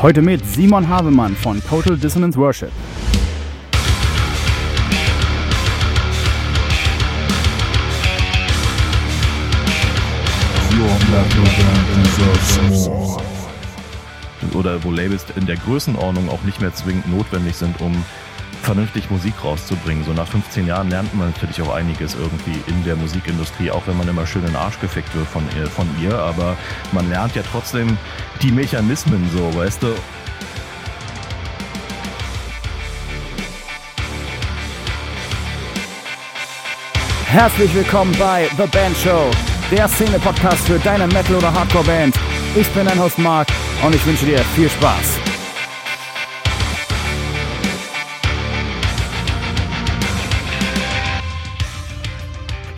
Heute mit Simon Havemann von Total Dissonance Worship. Oder wo Labels in der Größenordnung auch nicht mehr zwingend notwendig sind, um vernünftig Musik rauszubringen. So nach 15 Jahren lernt man natürlich auch einiges irgendwie in der Musikindustrie, auch wenn man immer schön in den Arsch gefickt wird von ihr, von ihr. Aber man lernt ja trotzdem die Mechanismen so, weißt du? Herzlich willkommen bei The Band Show, der Szene-Podcast für deine Metal- oder Hardcore-Band. Ich bin dein Host Mark und ich wünsche dir viel Spaß.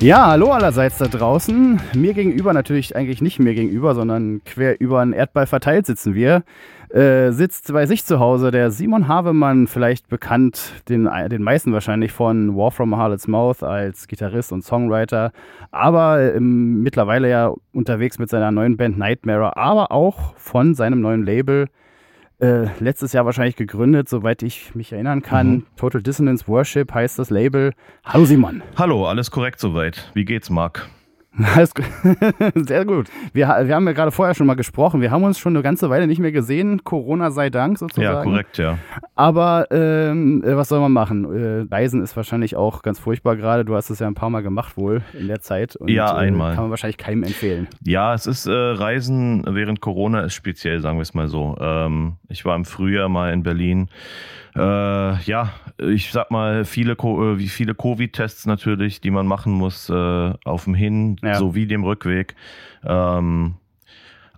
Ja, hallo allerseits da draußen. Mir gegenüber natürlich eigentlich nicht mir gegenüber, sondern quer über einen Erdball verteilt sitzen wir. Äh, sitzt bei sich zu Hause der Simon Havemann, vielleicht bekannt den, den meisten wahrscheinlich von War from a Harlot's Mouth als Gitarrist und Songwriter, aber ähm, mittlerweile ja unterwegs mit seiner neuen Band Nightmare, aber auch von seinem neuen Label äh, letztes Jahr wahrscheinlich gegründet, soweit ich mich erinnern kann. Mhm. Total Dissonance Worship heißt das Label. Hallo Simon. Hallo, alles korrekt soweit. Wie geht's, Marc? Alles gut. Sehr gut. Wir, wir haben ja gerade vorher schon mal gesprochen. Wir haben uns schon eine ganze Weile nicht mehr gesehen. Corona sei Dank sozusagen. Ja, korrekt, ja. Aber ähm, äh, was soll man machen? Äh, Reisen ist wahrscheinlich auch ganz furchtbar gerade. Du hast es ja ein paar Mal gemacht wohl in der Zeit. Und, ja, äh, einmal. Äh, kann man wahrscheinlich keinem empfehlen. Ja, es ist äh, Reisen während Corona ist speziell, sagen wir es mal so. Ähm, ich war im Frühjahr mal in Berlin äh, ja, ich sag mal, viele, äh, wie viele Covid-Tests natürlich, die man machen muss äh, auf dem Hin- ja. sowie dem Rückweg. Ähm,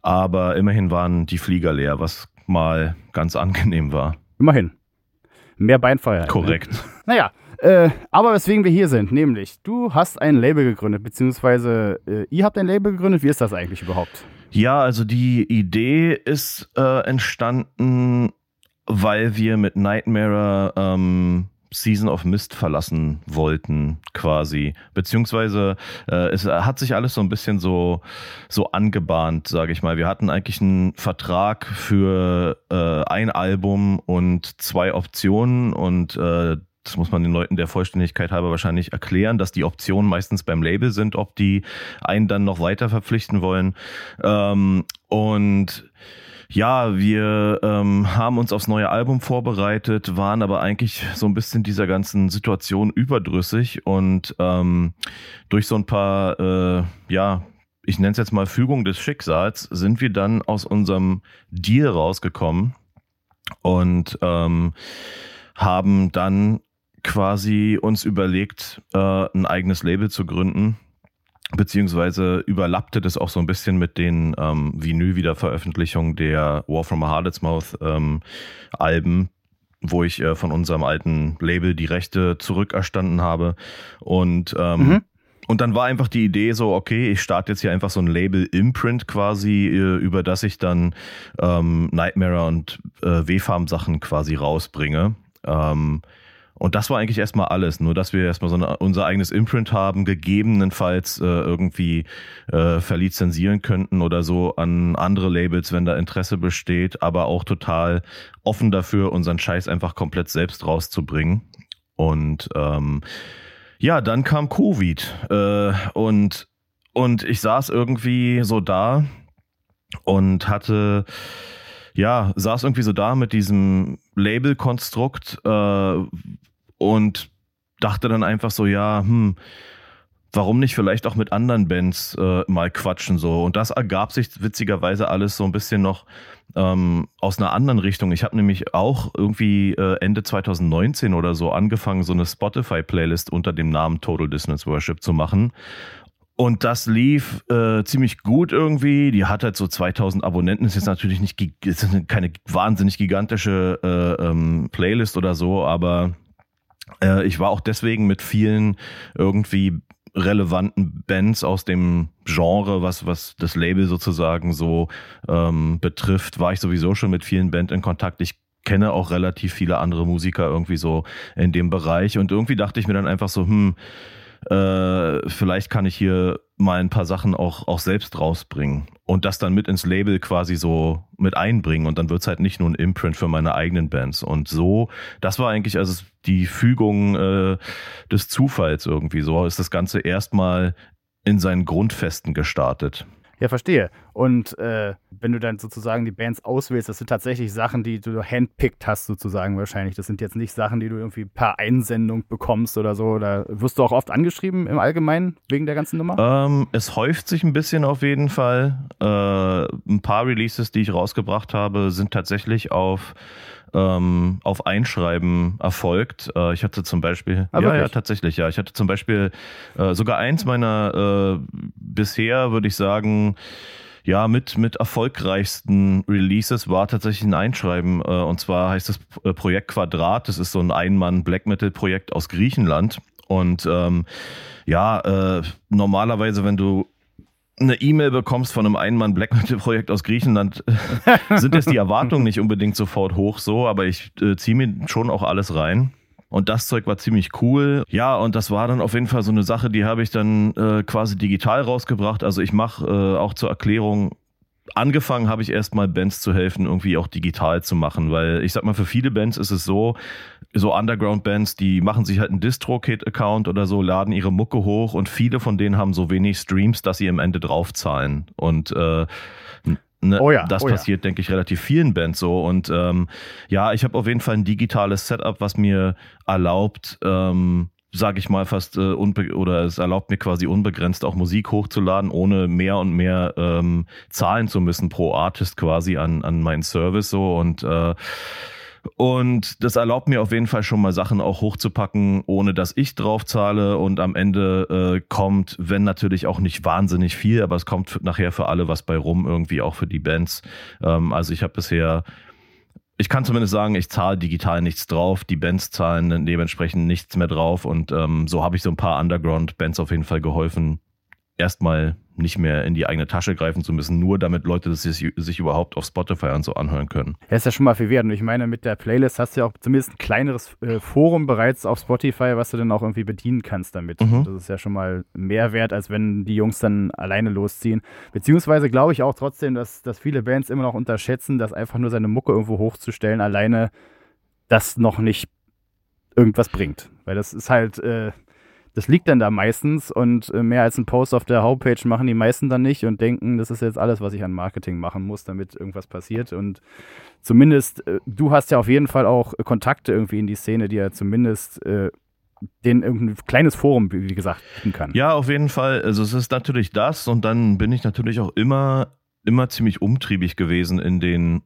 aber immerhin waren die Flieger leer, was mal ganz angenehm war. Immerhin. Mehr Beinfreiheit. Ne? Korrekt. Ne? Naja, äh, aber weswegen wir hier sind, nämlich du hast ein Label gegründet, beziehungsweise äh, ihr habt ein Label gegründet. Wie ist das eigentlich überhaupt? Ja, also die Idee ist äh, entstanden weil wir mit Nightmare ähm, Season of Mist verlassen wollten, quasi. Beziehungsweise äh, es hat sich alles so ein bisschen so, so angebahnt, sage ich mal. Wir hatten eigentlich einen Vertrag für äh, ein Album und zwei Optionen und äh, das muss man den Leuten der Vollständigkeit halber wahrscheinlich erklären, dass die Optionen meistens beim Label sind, ob die einen dann noch weiter verpflichten wollen. Ähm, und ja, wir ähm, haben uns aufs neue Album vorbereitet, waren aber eigentlich so ein bisschen dieser ganzen Situation überdrüssig und ähm, durch so ein paar, äh, ja, ich nenne es jetzt mal Fügung des Schicksals, sind wir dann aus unserem Deal rausgekommen und ähm, haben dann quasi uns überlegt, äh, ein eigenes Label zu gründen beziehungsweise überlappte das auch so ein bisschen mit den ähm, Vinyl-Wiederveröffentlichungen der War from a Harlot's Mouth ähm, Alben, wo ich äh, von unserem alten Label die Rechte zurückerstanden habe. Und ähm, mhm. Und dann war einfach die Idee so, okay, ich starte jetzt hier einfach so ein Label-Imprint quasi, äh, über das ich dann ähm, Nightmare und äh, W-Farm Sachen quasi rausbringe. Ähm, und das war eigentlich erstmal alles, nur dass wir erstmal so eine, unser eigenes Imprint haben, gegebenenfalls äh, irgendwie äh, verlizenzieren könnten oder so an andere Labels, wenn da Interesse besteht, aber auch total offen dafür, unseren Scheiß einfach komplett selbst rauszubringen. Und ähm, ja, dann kam Covid äh, und, und ich saß irgendwie so da und hatte ja, saß irgendwie so da mit diesem Label-Konstrukt, äh, und dachte dann einfach so, ja, hm, warum nicht vielleicht auch mit anderen Bands äh, mal quatschen so. Und das ergab sich witzigerweise alles so ein bisschen noch ähm, aus einer anderen Richtung. Ich habe nämlich auch irgendwie äh, Ende 2019 oder so angefangen, so eine Spotify-Playlist unter dem Namen Total Dissonance Worship zu machen. Und das lief äh, ziemlich gut irgendwie. Die hat halt so 2000 Abonnenten. Ist jetzt natürlich nicht, ist keine wahnsinnig gigantische äh, ähm, Playlist oder so, aber äh, ich war auch deswegen mit vielen irgendwie relevanten Bands aus dem Genre, was, was das Label sozusagen so ähm, betrifft, war ich sowieso schon mit vielen Bands in Kontakt. Ich kenne auch relativ viele andere Musiker irgendwie so in dem Bereich und irgendwie dachte ich mir dann einfach so, hm, äh, vielleicht kann ich hier mal ein paar Sachen auch, auch selbst rausbringen und das dann mit ins Label quasi so mit einbringen. Und dann wird es halt nicht nur ein Imprint für meine eigenen Bands. Und so, das war eigentlich also die Fügung äh, des Zufalls irgendwie, so ist das Ganze erstmal in seinen Grundfesten gestartet. Ja, verstehe. Und äh, wenn du dann sozusagen die Bands auswählst, das sind tatsächlich Sachen, die du handpickt hast, sozusagen wahrscheinlich. Das sind jetzt nicht Sachen, die du irgendwie per Einsendung bekommst oder so. Oder wirst du auch oft angeschrieben im Allgemeinen wegen der ganzen Nummer? Ähm, es häuft sich ein bisschen auf jeden Fall. Äh, ein paar Releases, die ich rausgebracht habe, sind tatsächlich auf ähm, auf Einschreiben erfolgt. Äh, ich hatte zum Beispiel, ah, ja, ja, tatsächlich, ja. Ich hatte zum Beispiel äh, sogar eins meiner äh, bisher, würde ich sagen, ja, mit, mit erfolgreichsten Releases war tatsächlich ein Einschreiben. Äh, und zwar heißt das äh, Projekt Quadrat. Das ist so ein Ein-Mann-Black Metal-Projekt aus Griechenland. Und ähm, ja, äh, normalerweise, wenn du eine E-Mail bekommst von einem Einmann Black Metal Projekt aus Griechenland, sind jetzt die Erwartungen nicht unbedingt sofort hoch so, aber ich äh, ziehe mir schon auch alles rein. Und das Zeug war ziemlich cool. Ja, und das war dann auf jeden Fall so eine Sache, die habe ich dann äh, quasi digital rausgebracht. Also ich mache äh, auch zur Erklärung angefangen habe ich erstmal Bands zu helfen, irgendwie auch digital zu machen, weil ich sag mal, für viele Bands ist es so, so Underground-Bands, die machen sich halt einen DistroKit-Account oder so, laden ihre Mucke hoch und viele von denen haben so wenig Streams, dass sie am Ende draufzahlen. Und äh, Ne, oh ja, das oh passiert, ja. denke ich, relativ vielen Bands so. Und ähm, ja, ich habe auf jeden Fall ein digitales Setup, was mir erlaubt, ähm, sage ich mal, fast äh, oder es erlaubt mir quasi unbegrenzt auch Musik hochzuladen, ohne mehr und mehr ähm, zahlen zu müssen pro Artist quasi an, an meinen Service so und äh, und das erlaubt mir auf jeden Fall schon mal Sachen auch hochzupacken, ohne dass ich drauf zahle. Und am Ende äh, kommt, wenn natürlich auch nicht wahnsinnig viel, aber es kommt nachher für alle was bei rum, irgendwie auch für die Bands. Ähm, also ich habe bisher ich kann zumindest sagen, ich zahle digital nichts drauf. Die Bands zahlen dementsprechend nichts mehr drauf. Und ähm, so habe ich so ein paar Underground-Bands auf jeden Fall geholfen, erstmal nicht mehr in die eigene Tasche greifen zu müssen, nur damit Leute das sich, sich überhaupt auf Spotify und so anhören können. Ja, ist ja schon mal viel wert. Und ich meine, mit der Playlist hast du ja auch zumindest ein kleineres äh, Forum bereits auf Spotify, was du dann auch irgendwie bedienen kannst damit. Mhm. Das ist ja schon mal mehr wert, als wenn die Jungs dann alleine losziehen. Beziehungsweise glaube ich auch trotzdem, dass, dass viele Bands immer noch unterschätzen, dass einfach nur seine Mucke irgendwo hochzustellen, alleine das noch nicht irgendwas bringt. Weil das ist halt. Äh, das liegt dann da meistens und äh, mehr als ein Post auf der Homepage machen die meisten dann nicht und denken, das ist jetzt alles, was ich an Marketing machen muss, damit irgendwas passiert. Und zumindest, äh, du hast ja auf jeden Fall auch Kontakte irgendwie in die Szene, die ja zumindest äh, den irgendein kleines Forum, wie gesagt, bieten kann. Ja, auf jeden Fall. Also es ist natürlich das und dann bin ich natürlich auch immer, immer ziemlich umtriebig gewesen in den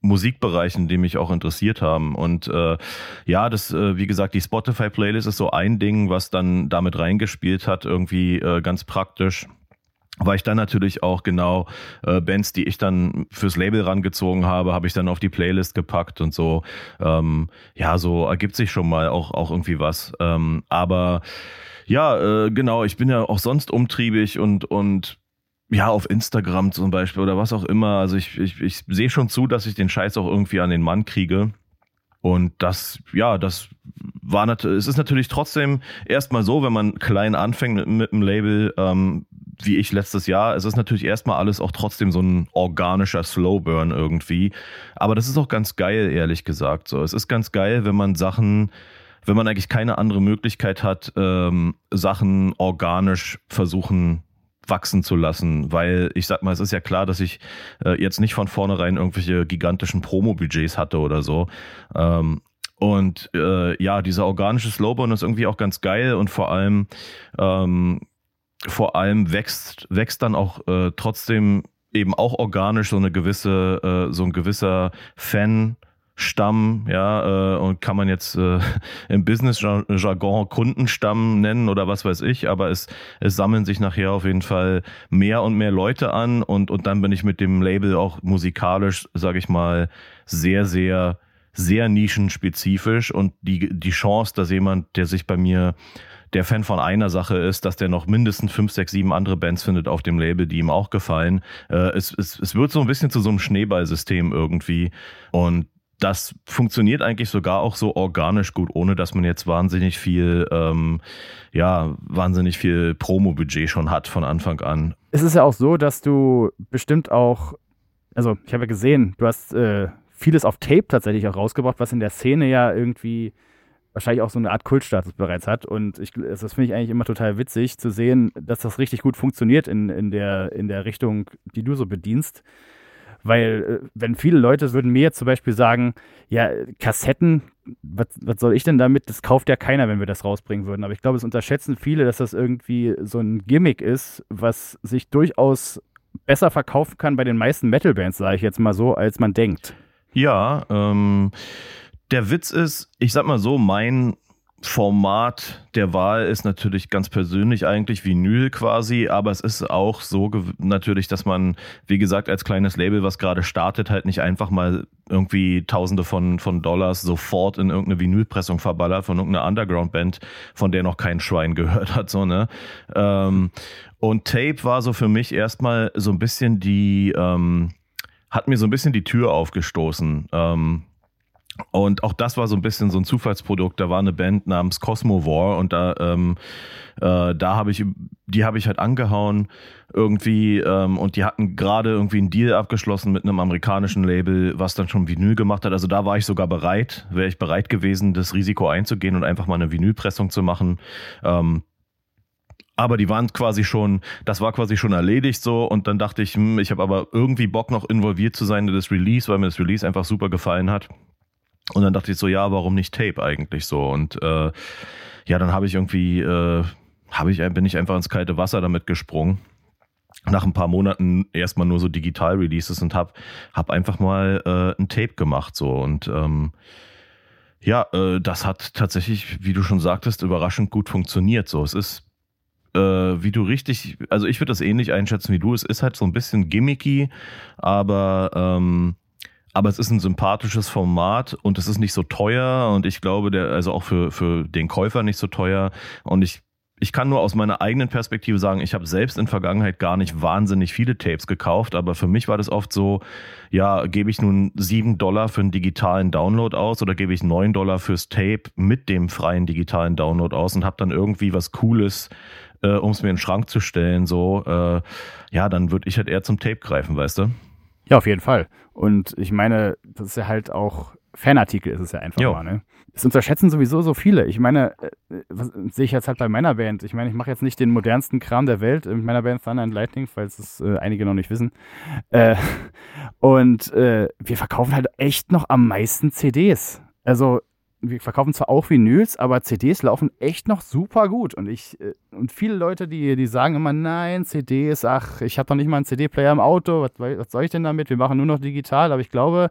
Musikbereichen, die mich auch interessiert haben. Und äh, ja, das, äh, wie gesagt, die Spotify-Playlist ist so ein Ding, was dann damit reingespielt hat, irgendwie äh, ganz praktisch weil ich dann natürlich auch genau äh, Bands, die ich dann fürs Label rangezogen habe, habe ich dann auf die Playlist gepackt und so. Ähm, ja, so ergibt sich schon mal auch, auch irgendwie was. Ähm, aber ja, äh, genau, ich bin ja auch sonst umtriebig und, und ja, auf Instagram zum Beispiel oder was auch immer. Also ich, ich, ich sehe schon zu, dass ich den Scheiß auch irgendwie an den Mann kriege. Und das, ja, das war natürlich, es ist natürlich trotzdem erstmal so, wenn man klein anfängt mit, mit einem Label, ähm, wie ich letztes Jahr, es ist natürlich erstmal alles auch trotzdem so ein organischer Slowburn irgendwie. Aber das ist auch ganz geil, ehrlich gesagt. So, es ist ganz geil, wenn man Sachen, wenn man eigentlich keine andere Möglichkeit hat, ähm, Sachen organisch versuchen wachsen zu lassen, weil ich sag mal, es ist ja klar, dass ich äh, jetzt nicht von vornherein irgendwelche gigantischen Promo-Budgets hatte oder so. Ähm, und äh, ja, dieser organische Slowburn ist irgendwie auch ganz geil und vor allem, ähm, vor allem wächst, wächst dann auch äh, trotzdem eben auch organisch so eine gewisse, äh, so ein gewisser Fan, Stamm, ja, äh, und kann man jetzt äh, im Business-Jargon Kundenstamm nennen oder was weiß ich, aber es, es sammeln sich nachher auf jeden Fall mehr und mehr Leute an und, und dann bin ich mit dem Label auch musikalisch, sage ich mal, sehr, sehr, sehr nischenspezifisch und die, die Chance, dass jemand, der sich bei mir der Fan von einer Sache ist, dass der noch mindestens fünf, sechs, sieben andere Bands findet auf dem Label, die ihm auch gefallen. Äh, es, es, es wird so ein bisschen zu so einem Schneeballsystem irgendwie. Und das funktioniert eigentlich sogar auch so organisch gut, ohne dass man jetzt wahnsinnig viel, ähm, ja, wahnsinnig viel Promo-Budget schon hat von Anfang an. Es ist ja auch so, dass du bestimmt auch, also ich habe ja gesehen, du hast äh, vieles auf Tape tatsächlich auch rausgebracht, was in der Szene ja irgendwie wahrscheinlich auch so eine Art Kultstatus bereits hat. Und ich, das finde ich eigentlich immer total witzig zu sehen, dass das richtig gut funktioniert in, in, der, in der Richtung, die du so bedienst. Weil, äh, wenn viele Leute würden mir zum Beispiel sagen, ja, Kassetten, was, was soll ich denn damit? Das kauft ja keiner, wenn wir das rausbringen würden. Aber ich glaube, es unterschätzen viele, dass das irgendwie so ein Gimmick ist, was sich durchaus besser verkaufen kann bei den meisten Metal-Bands, sage ich jetzt mal so, als man denkt. Ja, ähm, der Witz ist, ich sag mal so, mein Format der Wahl ist natürlich ganz persönlich eigentlich Vinyl quasi, aber es ist auch so natürlich, dass man, wie gesagt, als kleines Label, was gerade startet, halt nicht einfach mal irgendwie Tausende von, von Dollars sofort in irgendeine Vinylpressung verballert von irgendeiner Underground-Band, von der noch kein Schwein gehört hat, so, ne? Ähm, und Tape war so für mich erstmal so ein bisschen die, ähm, hat mir so ein bisschen die Tür aufgestoßen. Ähm, und auch das war so ein bisschen so ein Zufallsprodukt. Da war eine Band namens Cosmo War und da, ähm, äh, da habe ich, die habe ich halt angehauen irgendwie ähm, und die hatten gerade irgendwie einen Deal abgeschlossen mit einem amerikanischen Label, was dann schon Vinyl gemacht hat. Also da war ich sogar bereit, wäre ich bereit gewesen, das Risiko einzugehen und einfach mal eine Vinylpressung zu machen. Ähm, aber die waren quasi schon, das war quasi schon erledigt so und dann dachte ich, hm, ich habe aber irgendwie Bock noch involviert zu sein in das Release, weil mir das Release einfach super gefallen hat. Und dann dachte ich so, ja, warum nicht Tape eigentlich so? Und äh, ja, dann habe ich irgendwie, äh, habe ich, bin ich einfach ins kalte Wasser damit gesprungen. Nach ein paar Monaten erstmal nur so Digital-Releases und habe hab einfach mal äh, ein Tape gemacht so und ähm, ja, äh, das hat tatsächlich, wie du schon sagtest, überraschend gut funktioniert. So, es ist äh, wie du richtig, also ich würde das ähnlich einschätzen wie du. Es ist halt so ein bisschen gimmicky, aber ähm, aber es ist ein sympathisches Format und es ist nicht so teuer und ich glaube, der, also auch für, für den Käufer nicht so teuer. Und ich, ich kann nur aus meiner eigenen Perspektive sagen, ich habe selbst in Vergangenheit gar nicht wahnsinnig viele Tapes gekauft, aber für mich war das oft so, ja, gebe ich nun sieben Dollar für einen digitalen Download aus oder gebe ich neun Dollar fürs Tape mit dem freien digitalen Download aus und habe dann irgendwie was Cooles äh, um es mir in den Schrank zu stellen, so, äh, ja, dann würde ich halt eher zum Tape greifen, weißt du? Ja, auf jeden Fall. Und ich meine, das ist ja halt auch Fanartikel ist es ja einfach jo. mal, ne? Das unterschätzen sowieso so viele. Ich meine, äh, was sehe ich jetzt halt bei meiner Band. Ich meine, ich mache jetzt nicht den modernsten Kram der Welt mit meiner Band Thunder and Lightning, falls es äh, einige noch nicht wissen. Äh, und äh, wir verkaufen halt echt noch am meisten CDs. Also wir verkaufen zwar auch Vinyls, aber CDs laufen echt noch super gut. Und ich äh, und viele Leute, die, die sagen immer, nein, CDs, ach, ich habe doch nicht mal einen CD-Player im Auto, was, was soll ich denn damit? Wir machen nur noch digital. Aber ich glaube,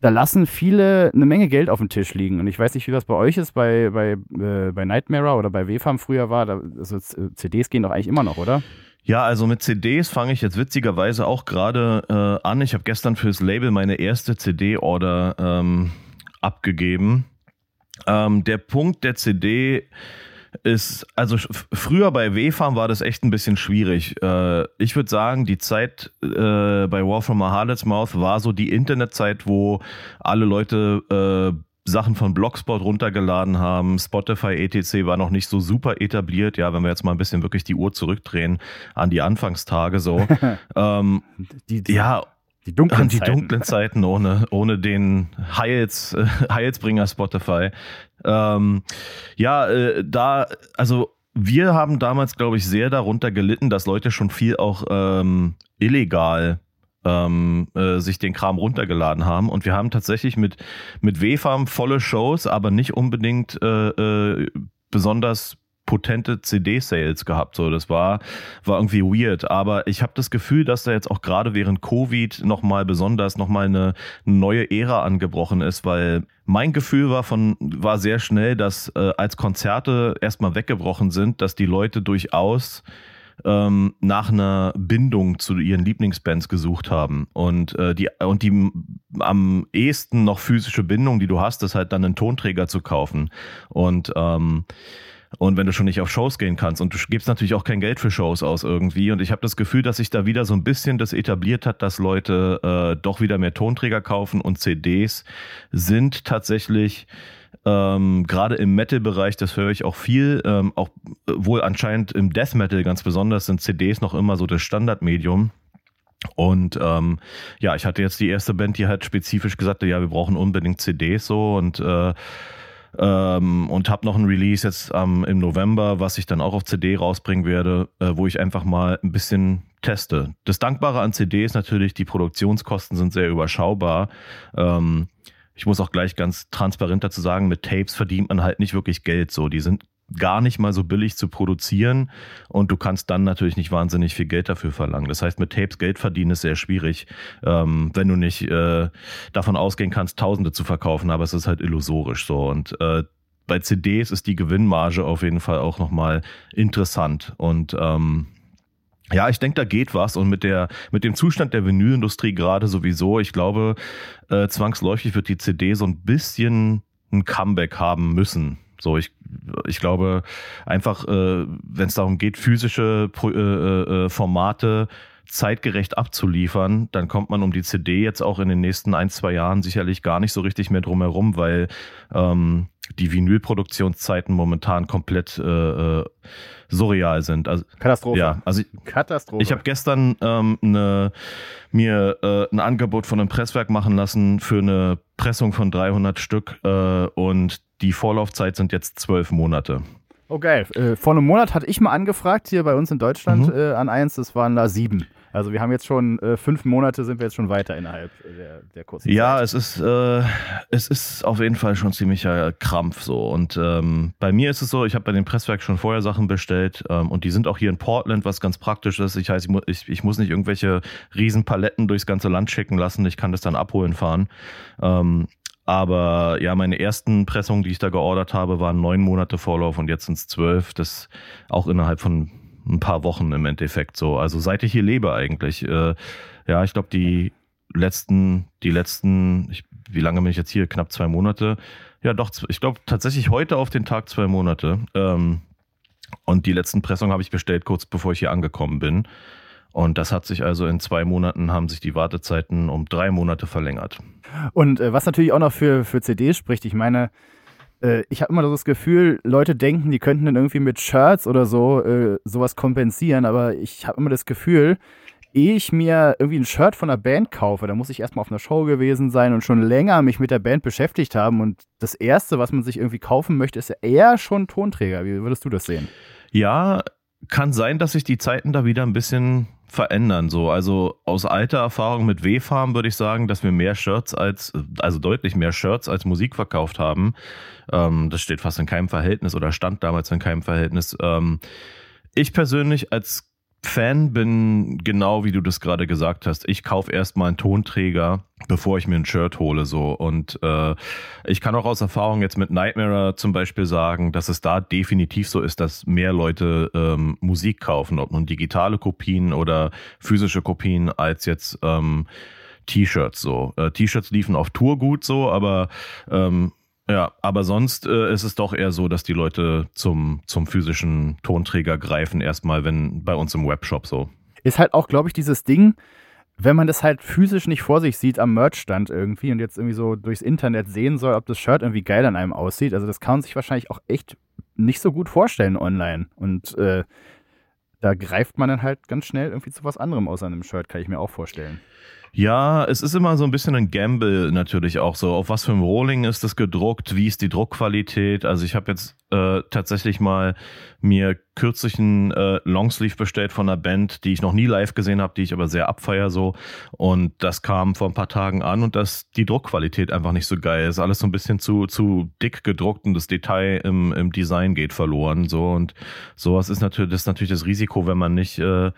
da lassen viele eine Menge Geld auf dem Tisch liegen. Und ich weiß nicht, wie das bei euch ist, bei, bei, äh, bei Nightmare oder bei WFAM früher war. Da, also CDs gehen doch eigentlich immer noch, oder? Ja, also mit CDs fange ich jetzt witzigerweise auch gerade äh, an. Ich habe gestern fürs Label meine erste CD-Order ähm, abgegeben. Ähm, der Punkt der CD ist, also früher bei WFAM war das echt ein bisschen schwierig. Äh, ich würde sagen, die Zeit äh, bei War from a Harlot's Mouth war so die Internetzeit, wo alle Leute äh, Sachen von Blogspot runtergeladen haben. Spotify etc. war noch nicht so super etabliert. Ja, wenn wir jetzt mal ein bisschen wirklich die Uhr zurückdrehen an die Anfangstage so. ähm, die, die, ja, die dunklen die Zeiten. dunklen Zeiten ohne, ohne den Heils, äh, Heilsbringer Spotify. Ähm, ja, äh, da, also wir haben damals, glaube ich, sehr darunter gelitten, dass Leute schon viel auch ähm, illegal ähm, äh, sich den Kram runtergeladen haben. Und wir haben tatsächlich mit, mit WFAM volle Shows, aber nicht unbedingt äh, äh, besonders potente CD-Sales gehabt. So, das war, war irgendwie weird. Aber ich habe das Gefühl, dass da jetzt auch gerade während Covid nochmal besonders nochmal eine, neue Ära angebrochen ist, weil mein Gefühl war von, war sehr schnell, dass äh, als Konzerte erstmal weggebrochen sind, dass die Leute durchaus ähm, nach einer Bindung zu ihren Lieblingsbands gesucht haben. Und, äh, die, und die am ehesten noch physische Bindung, die du hast, ist halt dann einen Tonträger zu kaufen. Und ähm, Und wenn du schon nicht auf Shows gehen kannst und du gibst natürlich auch kein Geld für Shows aus irgendwie. Und ich habe das Gefühl, dass sich da wieder so ein bisschen das etabliert hat, dass Leute äh, doch wieder mehr Tonträger kaufen und CDs sind tatsächlich ähm, gerade im Metal-Bereich, das höre ich auch viel, ähm, auch äh, wohl anscheinend im Death Metal ganz besonders sind CDs noch immer so das Standardmedium. Und ähm, ja, ich hatte jetzt die erste Band, die halt spezifisch gesagt hat, ja, wir brauchen unbedingt CDs so und äh, ähm, und habe noch ein Release jetzt ähm, im November, was ich dann auch auf CD rausbringen werde, äh, wo ich einfach mal ein bisschen teste. Das Dankbare an CD ist natürlich, die Produktionskosten sind sehr überschaubar. Ähm, ich muss auch gleich ganz transparent dazu sagen, mit Tapes verdient man halt nicht wirklich Geld. So, die sind gar nicht mal so billig zu produzieren. Und du kannst dann natürlich nicht wahnsinnig viel Geld dafür verlangen. Das heißt, mit Tapes Geld verdienen ist sehr schwierig, ähm, wenn du nicht äh, davon ausgehen kannst, Tausende zu verkaufen, aber es ist halt illusorisch so. Und äh, bei CDs ist die Gewinnmarge auf jeden Fall auch nochmal interessant. Und ähm, ja, ich denke, da geht was. Und mit der mit dem Zustand der Vinylindustrie gerade sowieso, ich glaube, äh, zwangsläufig wird die CD so ein bisschen ein Comeback haben müssen. So, ich, ich glaube einfach, äh, wenn es darum geht, physische äh, äh, Formate zeitgerecht abzuliefern, dann kommt man um die CD jetzt auch in den nächsten ein, zwei Jahren sicherlich gar nicht so richtig mehr drum herum, weil ähm, die Vinylproduktionszeiten momentan komplett äh, äh, surreal sind. Also, Katastrophe. Ja, also ich, Katastrophe. Ich habe gestern ähm, ne, mir äh, ein Angebot von einem Presswerk machen lassen für eine Pressung von 300 Stück äh, und die Vorlaufzeit sind jetzt zwölf Monate. Oh geil. Äh, vor einem Monat hatte ich mal angefragt hier bei uns in Deutschland mhm. äh, an eins, das waren da sieben. Also wir haben jetzt schon äh, fünf Monate sind wir jetzt schon weiter innerhalb der, der kurzen ja, Zeit. Ja, es ist äh, es ist auf jeden Fall schon ziemlicher Krampf so. Und ähm, bei mir ist es so, ich habe bei dem Presswerk schon vorher Sachen bestellt ähm, und die sind auch hier in Portland, was ganz praktisch ist. Ich heißt, ich, mu ich, ich muss nicht irgendwelche Riesenpaletten durchs ganze Land schicken lassen. Ich kann das dann abholen fahren. Ähm, aber ja, meine ersten Pressungen, die ich da geordert habe, waren neun Monate Vorlauf und jetzt sind es zwölf. Das auch innerhalb von ein paar Wochen im Endeffekt so. Also seit ich hier lebe eigentlich. Äh, ja, ich glaube, die letzten, die letzten, ich, wie lange bin ich jetzt hier? Knapp zwei Monate. Ja, doch, ich glaube tatsächlich heute auf den Tag zwei Monate. Ähm, und die letzten Pressungen habe ich bestellt, kurz bevor ich hier angekommen bin. Und das hat sich also in zwei Monaten haben sich die Wartezeiten um drei Monate verlängert. Und äh, was natürlich auch noch für, für CDs spricht, ich meine, äh, ich habe immer so das Gefühl, Leute denken, die könnten dann irgendwie mit Shirts oder so äh, sowas kompensieren, aber ich habe immer das Gefühl, ehe ich mir irgendwie ein Shirt von einer Band kaufe, da muss ich erstmal auf einer Show gewesen sein und schon länger mich mit der Band beschäftigt haben. Und das Erste, was man sich irgendwie kaufen möchte, ist eher schon Tonträger. Wie würdest du das sehen? Ja, kann sein, dass sich die Zeiten da wieder ein bisschen verändern. So, also aus alter Erfahrung mit W-Farm würde ich sagen, dass wir mehr Shirts als, also deutlich mehr Shirts als Musik verkauft haben. Ähm, das steht fast in keinem Verhältnis oder stand damals in keinem Verhältnis. Ähm, ich persönlich als Fan bin genau wie du das gerade gesagt hast. Ich kaufe erstmal einen Tonträger, bevor ich mir ein Shirt hole. So. Und äh, ich kann auch aus Erfahrung jetzt mit Nightmare zum Beispiel sagen, dass es da definitiv so ist, dass mehr Leute ähm, Musik kaufen, ob nun digitale Kopien oder physische Kopien, als jetzt ähm, T-Shirts so. Äh, T-Shirts liefen auf Tour gut so, aber ähm, ja, aber sonst äh, ist es doch eher so, dass die Leute zum, zum physischen Tonträger greifen, erstmal, wenn bei uns im Webshop so. Ist halt auch, glaube ich, dieses Ding, wenn man das halt physisch nicht vor sich sieht am Merchstand irgendwie und jetzt irgendwie so durchs Internet sehen soll, ob das Shirt irgendwie geil an einem aussieht. Also das kann man sich wahrscheinlich auch echt nicht so gut vorstellen online. Und äh, da greift man dann halt ganz schnell irgendwie zu was anderem aus einem Shirt, kann ich mir auch vorstellen. Ja, es ist immer so ein bisschen ein Gamble natürlich auch so. Auf was für ein Rolling ist das gedruckt? Wie ist die Druckqualität? Also ich habe jetzt äh, tatsächlich mal mir kürzlich einen äh, Longsleeve bestellt von einer Band, die ich noch nie live gesehen habe, die ich aber sehr abfeier so. Und das kam vor ein paar Tagen an und das die Druckqualität einfach nicht so geil ist. Alles so ein bisschen zu zu dick gedruckt und das Detail im, im Design geht verloren so. Und sowas ist natürlich das ist natürlich das Risiko, wenn man nicht äh,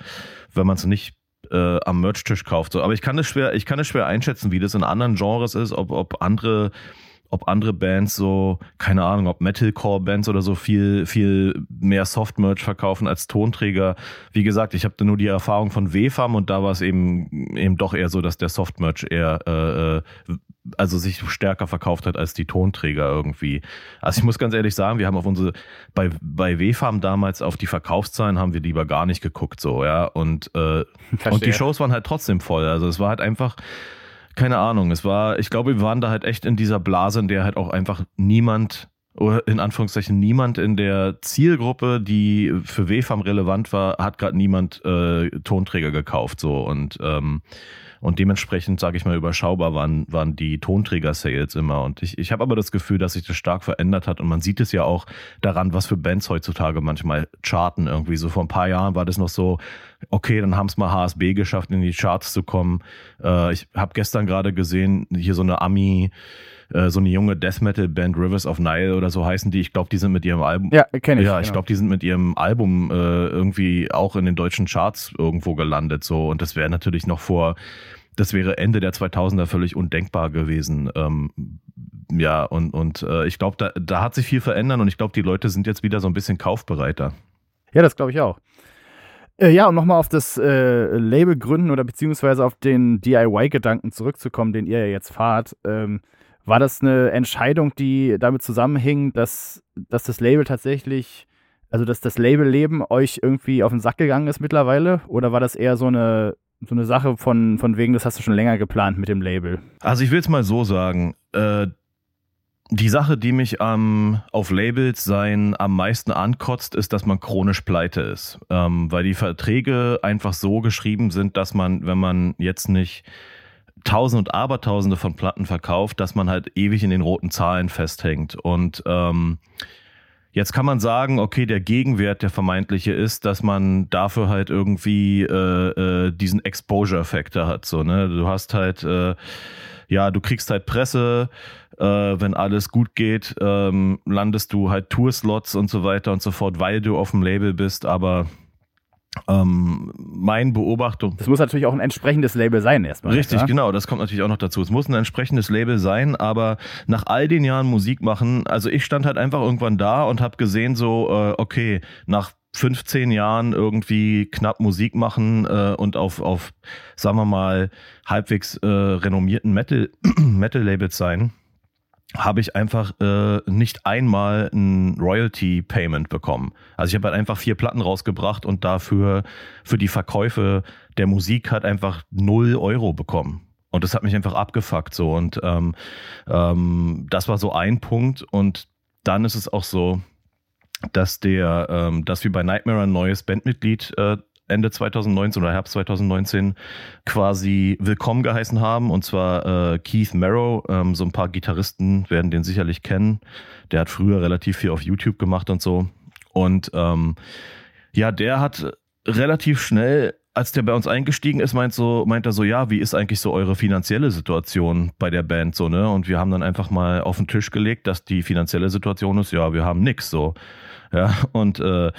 wenn man es nicht äh, am Merch-Tisch kauft. So. Aber ich kann es schwer, ich kann es schwer einschätzen, wie das in anderen Genres ist, ob, ob andere ob andere Bands so, keine Ahnung, ob Metalcore-Bands oder so viel, viel mehr Soft-Merch verkaufen als Tonträger. Wie gesagt, ich habe da nur die Erfahrung von WFAM und da war es eben, eben doch eher so, dass der Soft-Merch eher, äh, äh, also sich stärker verkauft hat als die Tonträger irgendwie. Also ich muss ganz ehrlich sagen, wir haben auf unsere, bei, bei WFAM damals auf die Verkaufszahlen haben wir lieber gar nicht geguckt, so, ja, und, äh, und die Shows waren halt trotzdem voll. Also es war halt einfach, keine Ahnung, es war, ich glaube, wir waren da halt echt in dieser Blase, in der halt auch einfach niemand, oder in Anführungszeichen niemand in der Zielgruppe, die für WFAM relevant war, hat gerade niemand äh, Tonträger gekauft. So und ähm, und dementsprechend, sage ich mal, überschaubar waren, waren die Tonträger-Sales immer. Und ich, ich habe aber das Gefühl, dass sich das stark verändert hat. Und man sieht es ja auch daran, was für Bands heutzutage manchmal charten irgendwie. So vor ein paar Jahren war das noch so, okay, dann haben es mal HSB geschafft, in die Charts zu kommen. Äh, ich habe gestern gerade gesehen, hier so eine Ami- äh, so eine junge Death Metal Band Rivers of Nile oder so heißen die. Ich glaube, die sind mit ihrem Album. Ja, kenne ich. Ja, ich genau. glaube, die sind mit ihrem Album äh, irgendwie auch in den deutschen Charts irgendwo gelandet. So und das wäre natürlich noch vor, das wäre Ende der 2000er völlig undenkbar gewesen. Ähm, ja, und, und äh, ich glaube, da, da hat sich viel verändert und ich glaube, die Leute sind jetzt wieder so ein bisschen kaufbereiter. Ja, das glaube ich auch. Äh, ja, um nochmal auf das äh, Label gründen oder beziehungsweise auf den DIY-Gedanken zurückzukommen, den ihr ja jetzt fahrt. Ähm, war das eine Entscheidung, die damit zusammenhing, dass, dass das Label tatsächlich, also dass das Label-Leben euch irgendwie auf den Sack gegangen ist mittlerweile? Oder war das eher so eine, so eine Sache von, von wegen, das hast du schon länger geplant mit dem Label? Also ich will es mal so sagen, äh, die Sache, die mich ähm, auf Labels sein am meisten ankotzt, ist, dass man chronisch pleite ist. Ähm, weil die Verträge einfach so geschrieben sind, dass man, wenn man jetzt nicht Tausende und Abertausende von Platten verkauft, dass man halt ewig in den roten Zahlen festhängt. Und ähm, jetzt kann man sagen, okay, der Gegenwert, der vermeintliche ist, dass man dafür halt irgendwie äh, äh, diesen Exposure-Effekt hat. So, ne? Du hast halt, äh, ja, du kriegst halt Presse, äh, wenn alles gut geht, ähm, landest du halt Tourslots und so weiter und so fort, weil du auf dem Label bist, aber ähm, mein Beobachtung. Das muss natürlich auch ein entsprechendes Label sein erstmal. Richtig, ja? genau, das kommt natürlich auch noch dazu. Es muss ein entsprechendes Label sein, aber nach all den Jahren Musik machen, also ich stand halt einfach irgendwann da und habe gesehen so, äh, okay, nach 15 Jahren irgendwie knapp Musik machen äh, und auf, auf, sagen wir mal, halbwegs äh, renommierten Metal, Metal-Labels sein habe ich einfach äh, nicht einmal ein Royalty-Payment bekommen. Also ich habe halt einfach vier Platten rausgebracht und dafür für die Verkäufe der Musik hat einfach null Euro bekommen. Und das hat mich einfach abgefuckt so. Und ähm, ähm, das war so ein Punkt. Und dann ist es auch so, dass der, ähm, dass wir bei Nightmare ein neues Bandmitglied äh, Ende 2019 oder Herbst 2019 quasi willkommen geheißen haben. Und zwar äh, Keith Merrow. Ähm, so ein paar Gitarristen werden den sicherlich kennen. Der hat früher relativ viel auf YouTube gemacht und so. Und ähm, ja, der hat relativ schnell als der bei uns eingestiegen ist, meint so, meint er so, ja, wie ist eigentlich so eure finanzielle Situation bei der Band so, ne? Und wir haben dann einfach mal auf den Tisch gelegt, dass die finanzielle Situation ist, ja, wir haben nix so. Ja, und äh,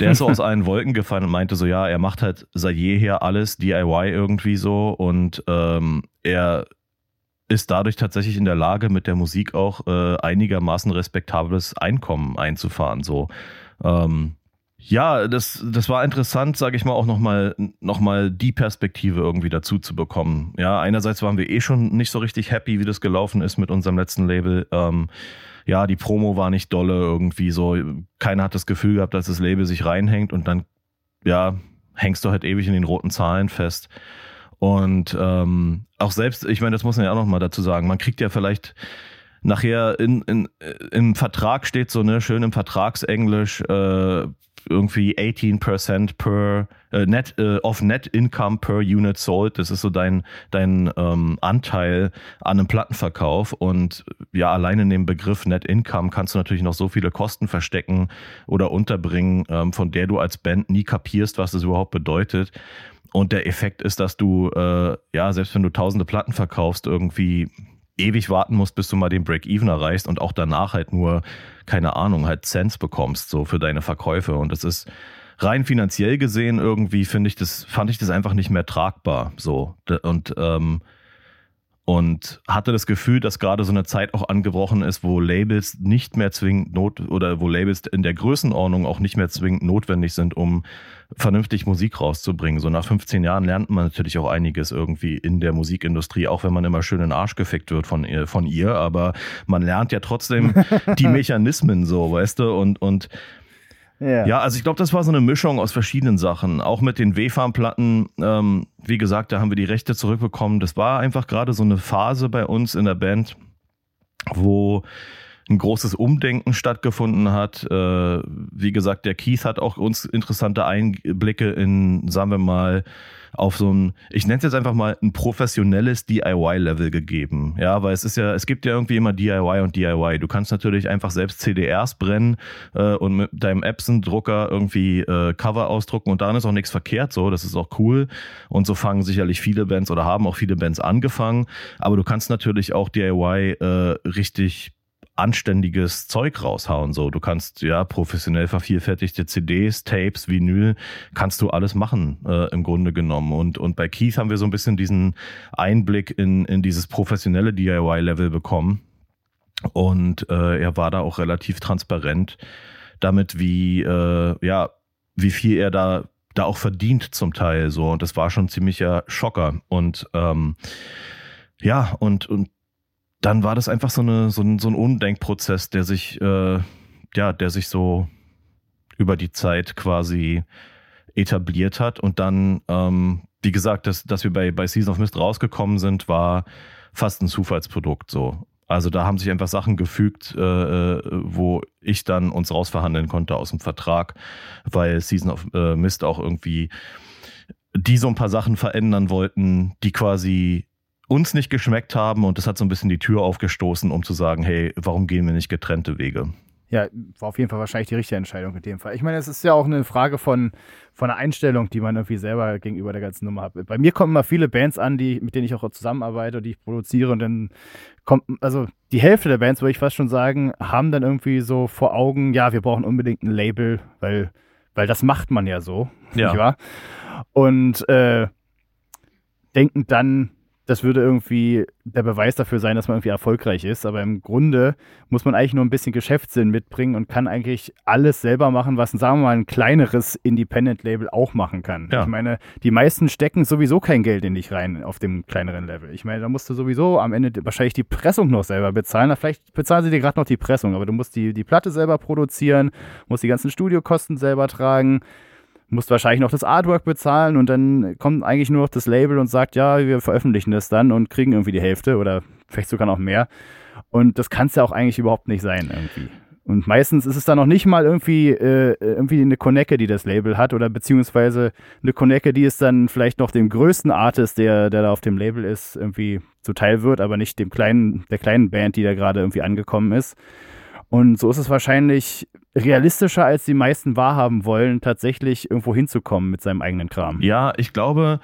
der ist so aus allen Wolken gefallen und meinte so, ja, er macht halt seit jeher alles DIY irgendwie so und ähm, er ist dadurch tatsächlich in der Lage, mit der Musik auch äh, einigermaßen respektables Einkommen einzufahren. So, ähm, ja, das, das war interessant, sage ich mal, auch nochmal noch mal die Perspektive irgendwie dazu zu bekommen. Ja, einerseits waren wir eh schon nicht so richtig happy, wie das gelaufen ist mit unserem letzten Label. Ähm, ja, die Promo war nicht dolle irgendwie so. Keiner hat das Gefühl gehabt, dass das Label sich reinhängt und dann, ja, hängst du halt ewig in den roten Zahlen fest. Und ähm, auch selbst, ich meine, das muss man ja auch nochmal dazu sagen, man kriegt ja vielleicht nachher in, in, im Vertrag steht so, ne, schön im Vertragsenglisch, äh, irgendwie 18% per äh, net äh, of net income per unit sold. Das ist so dein dein ähm, Anteil an einem Plattenverkauf und ja allein in dem Begriff Net Income kannst du natürlich noch so viele Kosten verstecken oder unterbringen, ähm, von der du als Band nie kapierst, was das überhaupt bedeutet. Und der Effekt ist, dass du äh, ja selbst wenn du tausende Platten verkaufst irgendwie ewig warten musst, bis du mal den Break-Even erreichst und auch danach halt nur, keine Ahnung, halt Cents bekommst, so für deine Verkäufe. Und das ist rein finanziell gesehen irgendwie, finde ich das, fand ich das einfach nicht mehr tragbar. So. Und ähm, und hatte das Gefühl, dass gerade so eine Zeit auch angebrochen ist, wo Labels nicht mehr zwingend not oder wo Labels in der Größenordnung auch nicht mehr zwingend notwendig sind, um vernünftig Musik rauszubringen. So nach 15 Jahren lernt man natürlich auch einiges irgendwie in der Musikindustrie, auch wenn man immer schön in den Arsch gefickt wird von ihr, von ihr, aber man lernt ja trotzdem die Mechanismen so, weißt du, und, und ja. ja, also ich glaube, das war so eine Mischung aus verschiedenen Sachen. Auch mit den W-Farm-Platten, ähm, wie gesagt, da haben wir die Rechte zurückbekommen. Das war einfach gerade so eine Phase bei uns in der Band, wo ein großes Umdenken stattgefunden hat. Äh, wie gesagt, der Keith hat auch uns interessante Einblicke in, sagen wir mal, auf so ein, ich nenne es jetzt einfach mal ein professionelles DIY-Level gegeben. Ja, weil es ist ja, es gibt ja irgendwie immer DIY und DIY. Du kannst natürlich einfach selbst CDRs brennen äh, und mit deinem Epson-Drucker irgendwie äh, Cover ausdrucken und daran ist auch nichts verkehrt so. Das ist auch cool. Und so fangen sicherlich viele Bands oder haben auch viele Bands angefangen. Aber du kannst natürlich auch DIY äh, richtig anständiges Zeug raushauen. So, du kannst ja professionell vervielfältigte CDs, Tapes, Vinyl, kannst du alles machen äh, im Grunde genommen. Und und bei Keith haben wir so ein bisschen diesen Einblick in in dieses professionelle DIY-Level bekommen. Und äh, er war da auch relativ transparent damit, wie äh, ja wie viel er da da auch verdient zum Teil so. Und das war schon ziemlicher Schocker. Und ähm, ja, und, und dann war das einfach so, eine, so, ein, so ein Undenkprozess, der sich, äh, ja, der sich so über die Zeit quasi etabliert hat. Und dann, ähm, wie gesagt, dass, dass wir bei, bei Season of Mist rausgekommen sind, war fast ein Zufallsprodukt so. Also da haben sich einfach Sachen gefügt, äh, äh wo ich dann uns rausverhandeln konnte aus dem Vertrag, weil Season of äh, Mist auch irgendwie die so ein paar Sachen verändern wollten, die quasi uns nicht geschmeckt haben und das hat so ein bisschen die Tür aufgestoßen, um zu sagen, hey, warum gehen wir nicht getrennte Wege? Ja, war auf jeden Fall wahrscheinlich die richtige Entscheidung in dem Fall. Ich meine, es ist ja auch eine Frage von, von einer Einstellung, die man irgendwie selber gegenüber der ganzen Nummer hat. Bei mir kommen immer viele Bands an, die, mit denen ich auch zusammenarbeite und die ich produziere und dann kommt, also die Hälfte der Bands, würde ich fast schon sagen, haben dann irgendwie so vor Augen, ja, wir brauchen unbedingt ein Label, weil, weil das macht man ja so, ja. nicht wahr? Und äh, denken dann, das würde irgendwie der Beweis dafür sein, dass man irgendwie erfolgreich ist. Aber im Grunde muss man eigentlich nur ein bisschen Geschäftssinn mitbringen und kann eigentlich alles selber machen, was, sagen wir mal, ein kleineres Independent-Label auch machen kann. Ja. Ich meine, die meisten stecken sowieso kein Geld in dich rein auf dem kleineren Level. Ich meine, da musst du sowieso am Ende wahrscheinlich die Pressung noch selber bezahlen. Na, vielleicht bezahlen sie dir gerade noch die Pressung, aber du musst die, die Platte selber produzieren, musst die ganzen Studiokosten selber tragen musst wahrscheinlich noch das Artwork bezahlen und dann kommt eigentlich nur noch das Label und sagt, ja, wir veröffentlichen das dann und kriegen irgendwie die Hälfte oder vielleicht sogar noch mehr. Und das kann es ja auch eigentlich überhaupt nicht sein irgendwie. Und meistens ist es dann noch nicht mal irgendwie, äh, irgendwie eine Konecke, die das Label hat, oder beziehungsweise eine Konecke, die es dann vielleicht noch dem größten Artist, der, der da auf dem Label ist, irgendwie zuteil wird, aber nicht dem kleinen, der kleinen Band, die da gerade irgendwie angekommen ist. Und so ist es wahrscheinlich realistischer, als die meisten wahrhaben wollen, tatsächlich irgendwo hinzukommen mit seinem eigenen Kram. Ja, ich glaube,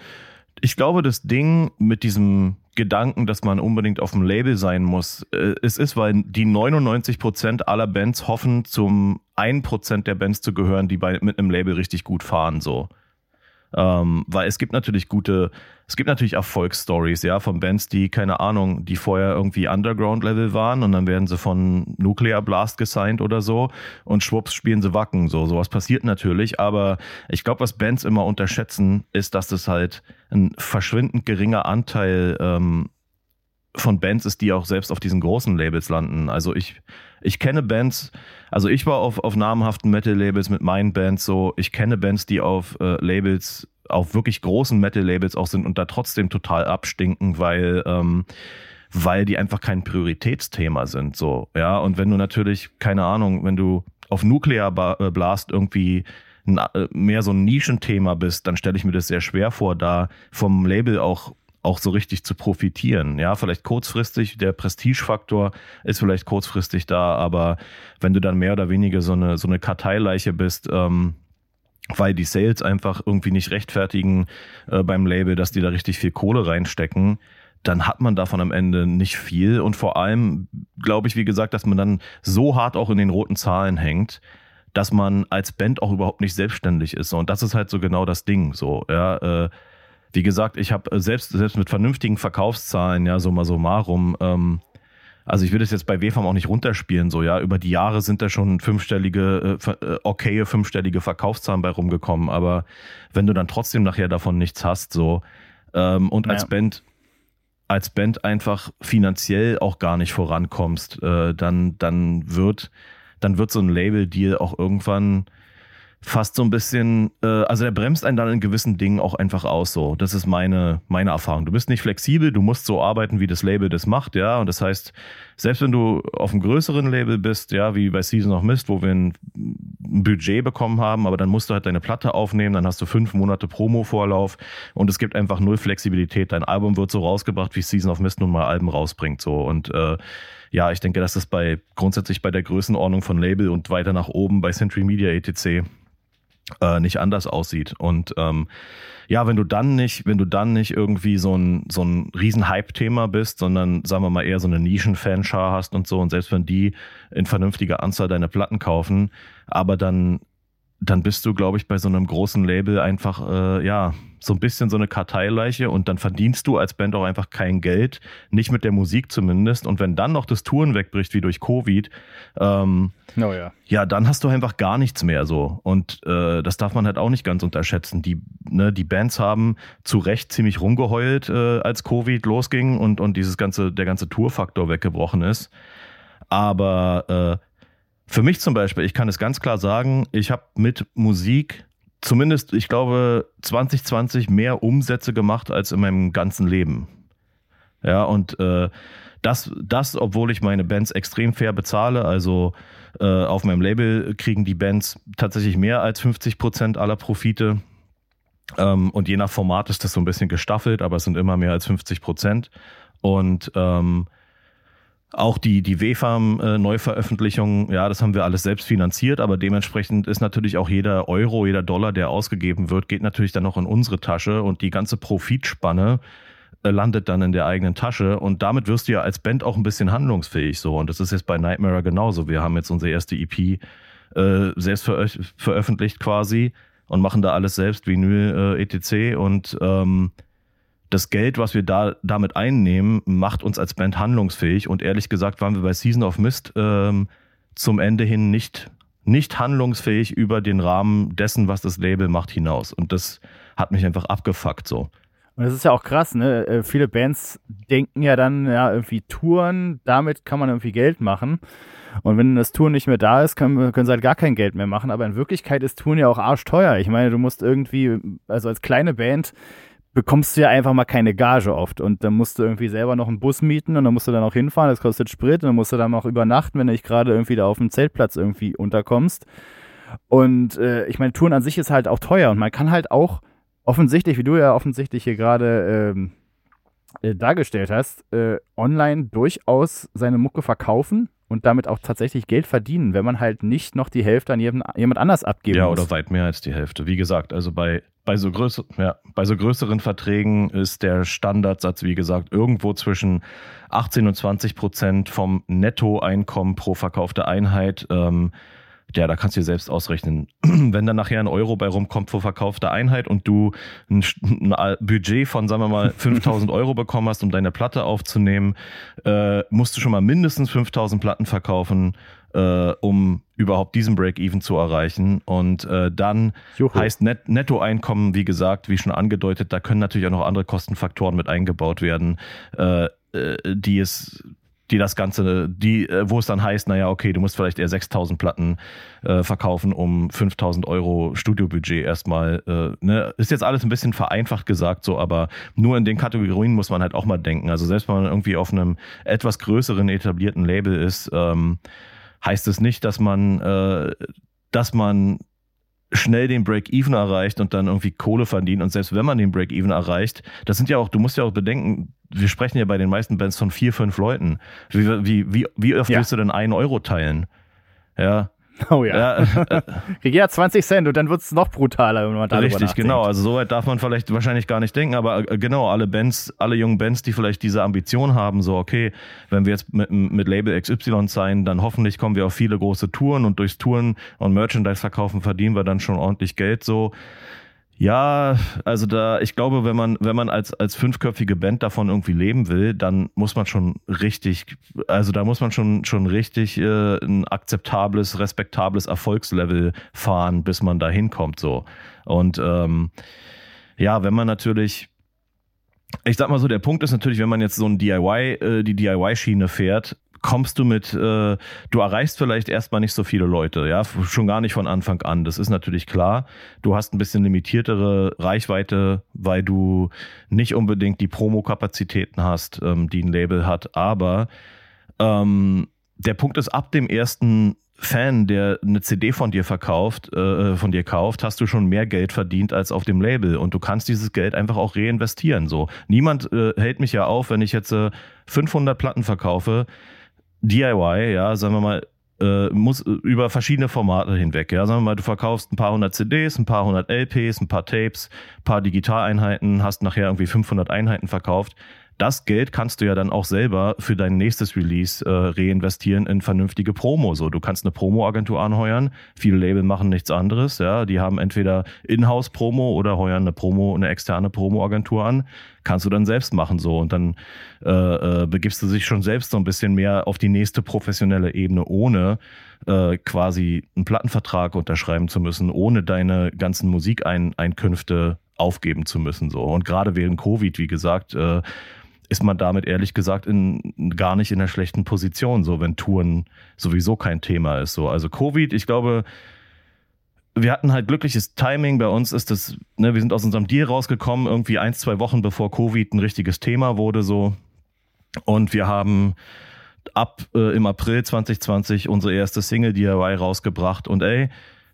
ich glaube, das Ding mit diesem Gedanken, dass man unbedingt auf dem Label sein muss, äh, es ist, weil die 99 Prozent aller Bands hoffen, zum 1 Prozent der Bands zu gehören, die bei, mit einem Label richtig gut fahren, so. Ähm, weil es gibt natürlich gute, es gibt natürlich Erfolgsstories, ja, von Bands, die, keine Ahnung, die vorher irgendwie Underground-Level waren und dann werden sie von Nuclear Blast gesigned oder so und schwupps spielen sie Wacken. So, sowas passiert natürlich, aber ich glaube, was Bands immer unterschätzen, ist, dass das halt ein verschwindend geringer Anteil ähm, von Bands ist, die auch selbst auf diesen großen Labels landen. Also ich, ich kenne Bands, also ich war auf, auf namhaften Metal-Labels mit meinen Bands so, ich kenne Bands, die auf äh, Labels, auf wirklich großen Metal-Labels auch sind und da trotzdem total abstinken, weil, ähm, weil die einfach kein Prioritätsthema sind, so, ja. Und wenn du natürlich, keine Ahnung, wenn du auf Nuclear äh, Blast irgendwie äh, mehr so ein Nischenthema bist, dann stelle ich mir das sehr schwer vor, da vom Label auch auch so richtig zu profitieren. Ja, vielleicht kurzfristig, der Prestigefaktor ist vielleicht kurzfristig da, aber wenn du dann mehr oder weniger so eine, so eine Karteileiche bist, ähm, weil die Sales einfach irgendwie nicht rechtfertigen äh, beim Label, dass die da richtig viel Kohle reinstecken, dann hat man davon am Ende nicht viel. Und vor allem glaube ich, wie gesagt, dass man dann so hart auch in den roten Zahlen hängt, dass man als Band auch überhaupt nicht selbstständig ist. Und das ist halt so genau das Ding. So, ja, äh, wie gesagt, ich habe äh, selbst, selbst mit vernünftigen Verkaufszahlen, ja, so mal so marum, ähm, also ich würde es jetzt bei WFAM auch nicht runterspielen, so, ja, über die Jahre sind da schon fünfstellige, äh, äh, okaye fünfstellige Verkaufszahlen bei rumgekommen, aber wenn du dann trotzdem nachher davon nichts hast, so, ähm, und als ja. Band als Band einfach finanziell auch gar nicht vorankommst, äh, dann, dann wird, dann wird so ein Label-Deal auch irgendwann fast so ein bisschen, äh, also der bremst einen dann in gewissen Dingen auch einfach aus so. Das ist meine, meine Erfahrung. Du bist nicht flexibel, du musst so arbeiten, wie das Label das macht, ja. Und das heißt, selbst wenn du auf einem größeren Label bist, ja, wie bei Season of Mist, wo wir ein, Budget bekommen haben, aber dann musst du halt deine Platte aufnehmen, dann hast du fünf Monate Promo-Vorlauf und es gibt einfach null Flexibilität. Dein Album wird so rausgebracht, wie Season of Mist nun mal Alben rausbringt, so. Und äh, ja, ich denke, dass das bei grundsätzlich bei der Größenordnung von Label und weiter nach oben bei Century Media etc äh, nicht anders aussieht. Und ähm, ja, wenn du dann nicht, wenn du dann nicht irgendwie so ein, so ein riesen Hype-Thema bist, sondern sagen wir mal eher so eine Nischen-Fanschar hast und so, und selbst wenn die in vernünftiger Anzahl deine Platten kaufen, aber dann dann bist du, glaube ich, bei so einem großen Label einfach, äh, ja, so ein bisschen so eine Karteileiche und dann verdienst du als Band auch einfach kein Geld, nicht mit der Musik zumindest. Und wenn dann noch das Touren wegbricht, wie durch Covid, ähm, oh ja. ja, dann hast du einfach gar nichts mehr so. Und äh, das darf man halt auch nicht ganz unterschätzen. Die, ne, die Bands haben zu Recht ziemlich rumgeheult, äh, als Covid losging und, und dieses ganze, der ganze Tourfaktor weggebrochen ist. Aber äh, für mich zum Beispiel, ich kann es ganz klar sagen, ich habe mit Musik zumindest, ich glaube, 2020 mehr Umsätze gemacht als in meinem ganzen Leben. Ja, und äh, das, das, obwohl ich meine Bands extrem fair bezahle, also äh, auf meinem Label kriegen die Bands tatsächlich mehr als 50 Prozent aller Profite. Ähm, und je nach Format ist das so ein bisschen gestaffelt, aber es sind immer mehr als 50 Prozent. Und ähm, auch die, die WFAM-Neuveröffentlichung, ja, das haben wir alles selbst finanziert, aber dementsprechend ist natürlich auch jeder Euro, jeder Dollar, der ausgegeben wird, geht natürlich dann noch in unsere Tasche und die ganze Profitspanne äh, landet dann in der eigenen Tasche und damit wirst du ja als Band auch ein bisschen handlungsfähig so und das ist jetzt bei Nightmare genauso. Wir haben jetzt unsere erste EP äh, selbst verö veröffentlicht quasi und machen da alles selbst, Vinyl, äh, etc. und ähm, das Geld, was wir da damit einnehmen, macht uns als Band handlungsfähig. Und ehrlich gesagt waren wir bei Season of Mist ähm, zum Ende hin nicht, nicht handlungsfähig über den Rahmen dessen, was das Label macht, hinaus. Und das hat mich einfach abgefuckt so. Und das ist ja auch krass, ne? Äh, viele Bands denken ja dann, ja, irgendwie Touren, damit kann man irgendwie Geld machen. Und wenn das Touren nicht mehr da ist, können, können sie halt gar kein Geld mehr machen. Aber in Wirklichkeit ist Touren ja auch arschteuer. Ich meine, du musst irgendwie, also als kleine Band, bekommst du ja einfach mal keine Gage oft. Und dann musst du irgendwie selber noch einen Bus mieten und dann musst du dann auch hinfahren, das kostet Sprit und dann musst du dann auch übernachten, wenn du nicht gerade irgendwie da auf dem Zeltplatz irgendwie unterkommst. Und äh, ich meine, Touren an sich ist halt auch teuer und man kann halt auch offensichtlich, wie du ja offensichtlich hier gerade ähm, äh, dargestellt hast, äh, online durchaus seine Mucke verkaufen und damit auch tatsächlich Geld verdienen, wenn man halt nicht noch die Hälfte an jemand, jemand anders abgeben ja, muss. Ja, oder weit mehr als die Hälfte. Wie gesagt, also bei, bei, so größer, ja, bei so größeren Verträgen ist der Standardsatz, wie gesagt, irgendwo zwischen 18 und 20 Prozent vom Nettoeinkommen pro verkaufte Einheit. Ähm, ja, da kannst du dir selbst ausrechnen. Wenn dann nachher ein Euro bei rumkommt pro verkaufte Einheit und du ein, ein Budget von, sagen wir mal, 5000 Euro bekommen hast, um deine Platte aufzunehmen, äh, musst du schon mal mindestens 5000 Platten verkaufen, äh, um überhaupt diesen Break-Even zu erreichen. Und äh, dann Juhu. heißt Net Nettoeinkommen, wie gesagt, wie schon angedeutet, da können natürlich auch noch andere Kostenfaktoren mit eingebaut werden, äh, äh die es die das Ganze, die, äh, wo es dann heißt, naja, okay, du musst vielleicht eher 6000 Platten äh, verkaufen, um 5000 Euro Studiobudget erstmal, äh, ne, ist jetzt alles ein bisschen vereinfacht gesagt so, aber nur in den Kategorien muss man halt auch mal denken. Also selbst wenn man irgendwie auf einem etwas größeren etablierten Label ist, ähm, heißt es nicht, dass man, äh, dass man schnell den Break-Even erreicht und dann irgendwie Kohle verdient. Und selbst wenn man den Break-Even erreicht, das sind ja auch, du musst ja auch bedenken, wir sprechen ja bei den meisten Bands von vier, fünf Leuten. Wie, wie, wie, wie oft ja. willst du denn einen Euro teilen? Ja. Oh ja. ja äh, Krieg ja 20 Cent und dann wird es noch brutaler, wenn man darüber Richtig, genau. Also so weit darf man vielleicht wahrscheinlich gar nicht denken, aber äh, genau, alle Bands, alle jungen Bands, die vielleicht diese Ambition haben, so okay, wenn wir jetzt mit, mit Label XY sein, dann hoffentlich kommen wir auf viele große Touren und durchs Touren und Merchandise verkaufen verdienen wir dann schon ordentlich Geld so Ja, also da, ich glaube, wenn man, wenn man als, als fünfköpfige Band davon irgendwie leben will, dann muss man schon richtig, also da muss man schon, schon richtig äh, ein akzeptables, respektables Erfolgslevel fahren, bis man da hinkommt, so. Und ähm, ja, wenn man natürlich, ich sag mal so, der Punkt ist natürlich, wenn man jetzt so ein DIY, äh, die DIY-Schiene fährt, kommst du mit, äh, du erreichst vielleicht erstmal nicht so viele Leute, ja, schon gar nicht von Anfang an. Das ist natürlich klar. Du hast ein bisschen limitiertere Reichweite, weil du nicht unbedingt die Promo-Kapazitäten hast, ähm, die ein Label hat. Aber ähm, der Punkt ist, ab dem ersten Fan, der eine CD von dir verkauft, äh, von dir kauft, hast du schon mehr Geld verdient als auf dem Label und du kannst dieses Geld einfach auch reinvestieren. So, niemand äh, hält mich ja auf, wenn ich jetzt äh, 500 Platten verkaufe DIY, ja, sagen wir mal, äh, muss äh, über verschiedene Formate hinweg. Ja, sagen wir mal, du verkaufst ein paar hundert CDs, ein paar hundert LPs, ein paar Tapes, ein paar Digitaleinheiten, hast nachher irgendwie 500 Einheiten verkauft das Geld kannst du ja dann auch selber für dein nächstes Release äh, reinvestieren in vernünftige Promo. So, du kannst eine Promo-Agentur anheuern. Viele Label machen nichts anderes. Ja, die haben entweder Inhouse-Promo oder heuern eine Promo, eine externe Promo-Agentur an. Kannst du dann selbst machen so und dann äh, äh, begibst du dich schon selbst so ein bisschen mehr auf die nächste professionelle Ebene, ohne äh, quasi einen Plattenvertrag unterschreiben zu müssen, ohne deine ganzen Musikeinkünfte aufgeben zu müssen. So und gerade während Covid, wie gesagt. Äh, ist man damit ehrlich gesagt in, gar nicht in einer schlechten Position, so wenn Touren sowieso kein Thema ist. So. Also Covid, ich glaube, wir hatten halt glückliches Timing. Bei uns ist das, ne, wir sind aus unserem Deal rausgekommen, irgendwie ein, zwei Wochen bevor Covid ein richtiges Thema wurde, so. Und wir haben ab äh, im April 2020 unsere erste Single DIY rausgebracht und ey,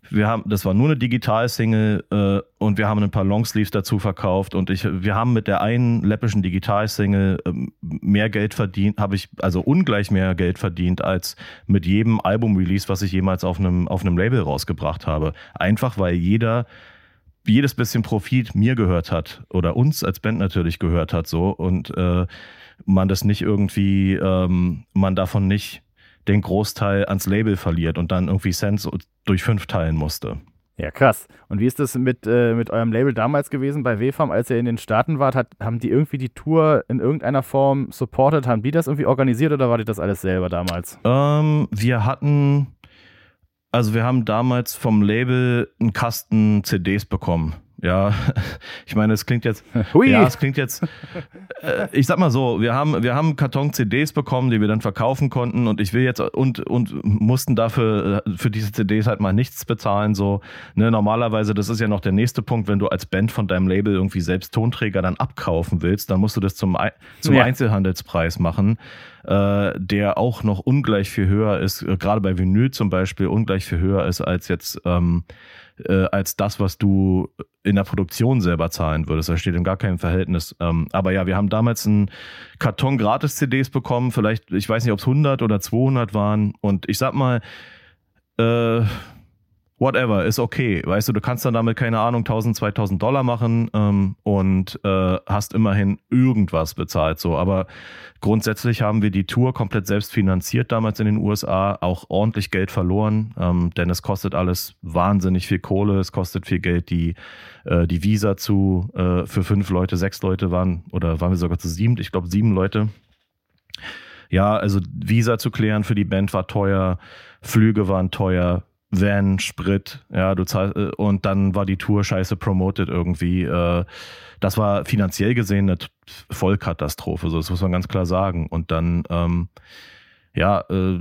wir haben, das war nur eine Digital-Single äh, und wir haben ein paar Longsleeves dazu verkauft und ich, wir haben mit der einen läppischen Digital-Single äh, mehr Geld verdient, habe ich also ungleich mehr Geld verdient als mit jedem Album-Release, was ich jemals auf einem auf einem Label rausgebracht habe. Einfach weil jeder jedes bisschen Profit mir gehört hat oder uns als Band natürlich gehört hat so und äh, man das nicht irgendwie, ähm, man davon nicht den Großteil ans Label verliert und dann irgendwie Cents durch fünf teilen musste. Ja, krass. Und wie ist das mit, äh, mit eurem Label damals gewesen bei WFAM, als ihr in den Staaten wart? Hat, haben die irgendwie die Tour in irgendeiner Form supported? Haben die das irgendwie organisiert oder war das alles selber damals? Ähm, wir hatten, also wir haben damals vom Label einen Kasten CDs bekommen. Ja, ich meine, es klingt jetzt, Hui. ja, es klingt jetzt, äh, ich sag mal so, wir haben, wir haben Karton CDs bekommen, die wir dann verkaufen konnten und ich will jetzt und und mussten dafür äh, für diese CDs halt mal nichts bezahlen so. Ne, normalerweise, das ist ja noch der nächste Punkt, wenn du als Band von deinem Label irgendwie selbst Tonträger dann abkaufen willst, dann musst du das zum zum ja. Einzelhandelspreis machen, äh, der auch noch ungleich viel höher ist, äh, gerade bei Vinyl zum Beispiel ungleich viel höher ist als jetzt ähm, äh, als das, was du in der Produktion selber zahlen würdest. Das steht in gar keinem Verhältnis. Ähm, aber ja, wir haben damals einen Karton Gratis-CDs bekommen. Vielleicht, ich weiß nicht, ob es 100 oder 200 waren. Und ich sag mal, äh, whatever, ist okay. Weißt du, du kannst dann damit, keine Ahnung, 1000, 2000 Dollar machen ähm, und äh, hast immerhin irgendwas bezahlt. So, aber grundsätzlich haben wir die Tour komplett selbst finanziert damals in den USA, auch ordentlich Geld verloren, ähm, denn es kostet alles wahnsinnig viel Kohle, es kostet viel Geld, die, äh, die Visa zu äh, für fünf Leute, sechs Leute waren, oder waren wir sogar zu sieben, ich glaube sieben Leute. Ja, also Visa zu klären für die Band war teuer, Flüge waren teuer, Van, Sprit, ja, du zahlst, äh, und dann war die Tour scheiße promoted irgendwie. Äh, das war finanziell gesehen eine Vollkatastrophe, so das muss man ganz klar sagen. Und dann, ähm, ja, äh,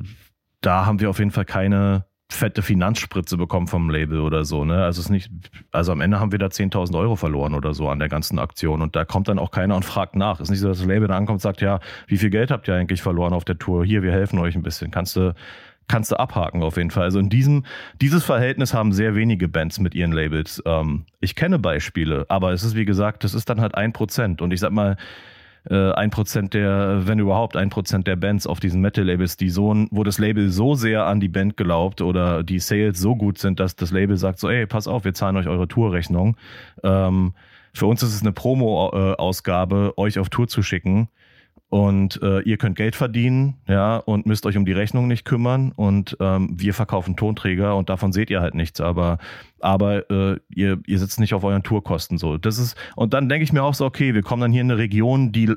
da haben wir auf jeden Fall keine fette Finanzspritze bekommen vom Label oder so, ne? Also es ist nicht, also am Ende haben wir da 10.000 Euro verloren oder so an der ganzen Aktion und da kommt dann auch keiner und fragt nach. Ist nicht so, dass das Label da ankommt und sagt, ja, wie viel Geld habt ihr eigentlich verloren auf der Tour? Hier, wir helfen euch ein bisschen. Kannst du, kannst du abhaken auf jeden Fall. Also in diesem, dieses Verhältnis haben sehr wenige Bands mit ihren Labels. Ähm, ich kenne Beispiele, aber es ist wie gesagt, das ist dann halt ein Prozent. Und ich sag mal, äh, ein Prozent der, wenn überhaupt ein Prozent der Bands auf diesen Metal-Labels, die so, wo das Label so sehr an die Band glaubt oder die Sales so gut sind, dass das Label sagt so, ey, pass auf, wir zahlen euch eure Tourrechnung. Ähm, für uns ist es eine Promo-Ausgabe, euch auf Tour zu schicken und äh, ihr könnt Geld verdienen, ja, und müsst euch um die Rechnung nicht kümmern und ähm, wir verkaufen Tonträger und davon seht ihr halt nichts, aber aber äh, ihr, ihr sitzt nicht auf euren Tourkosten so. Das ist und dann denke ich mir auch so, okay, wir kommen dann hier in eine Region, die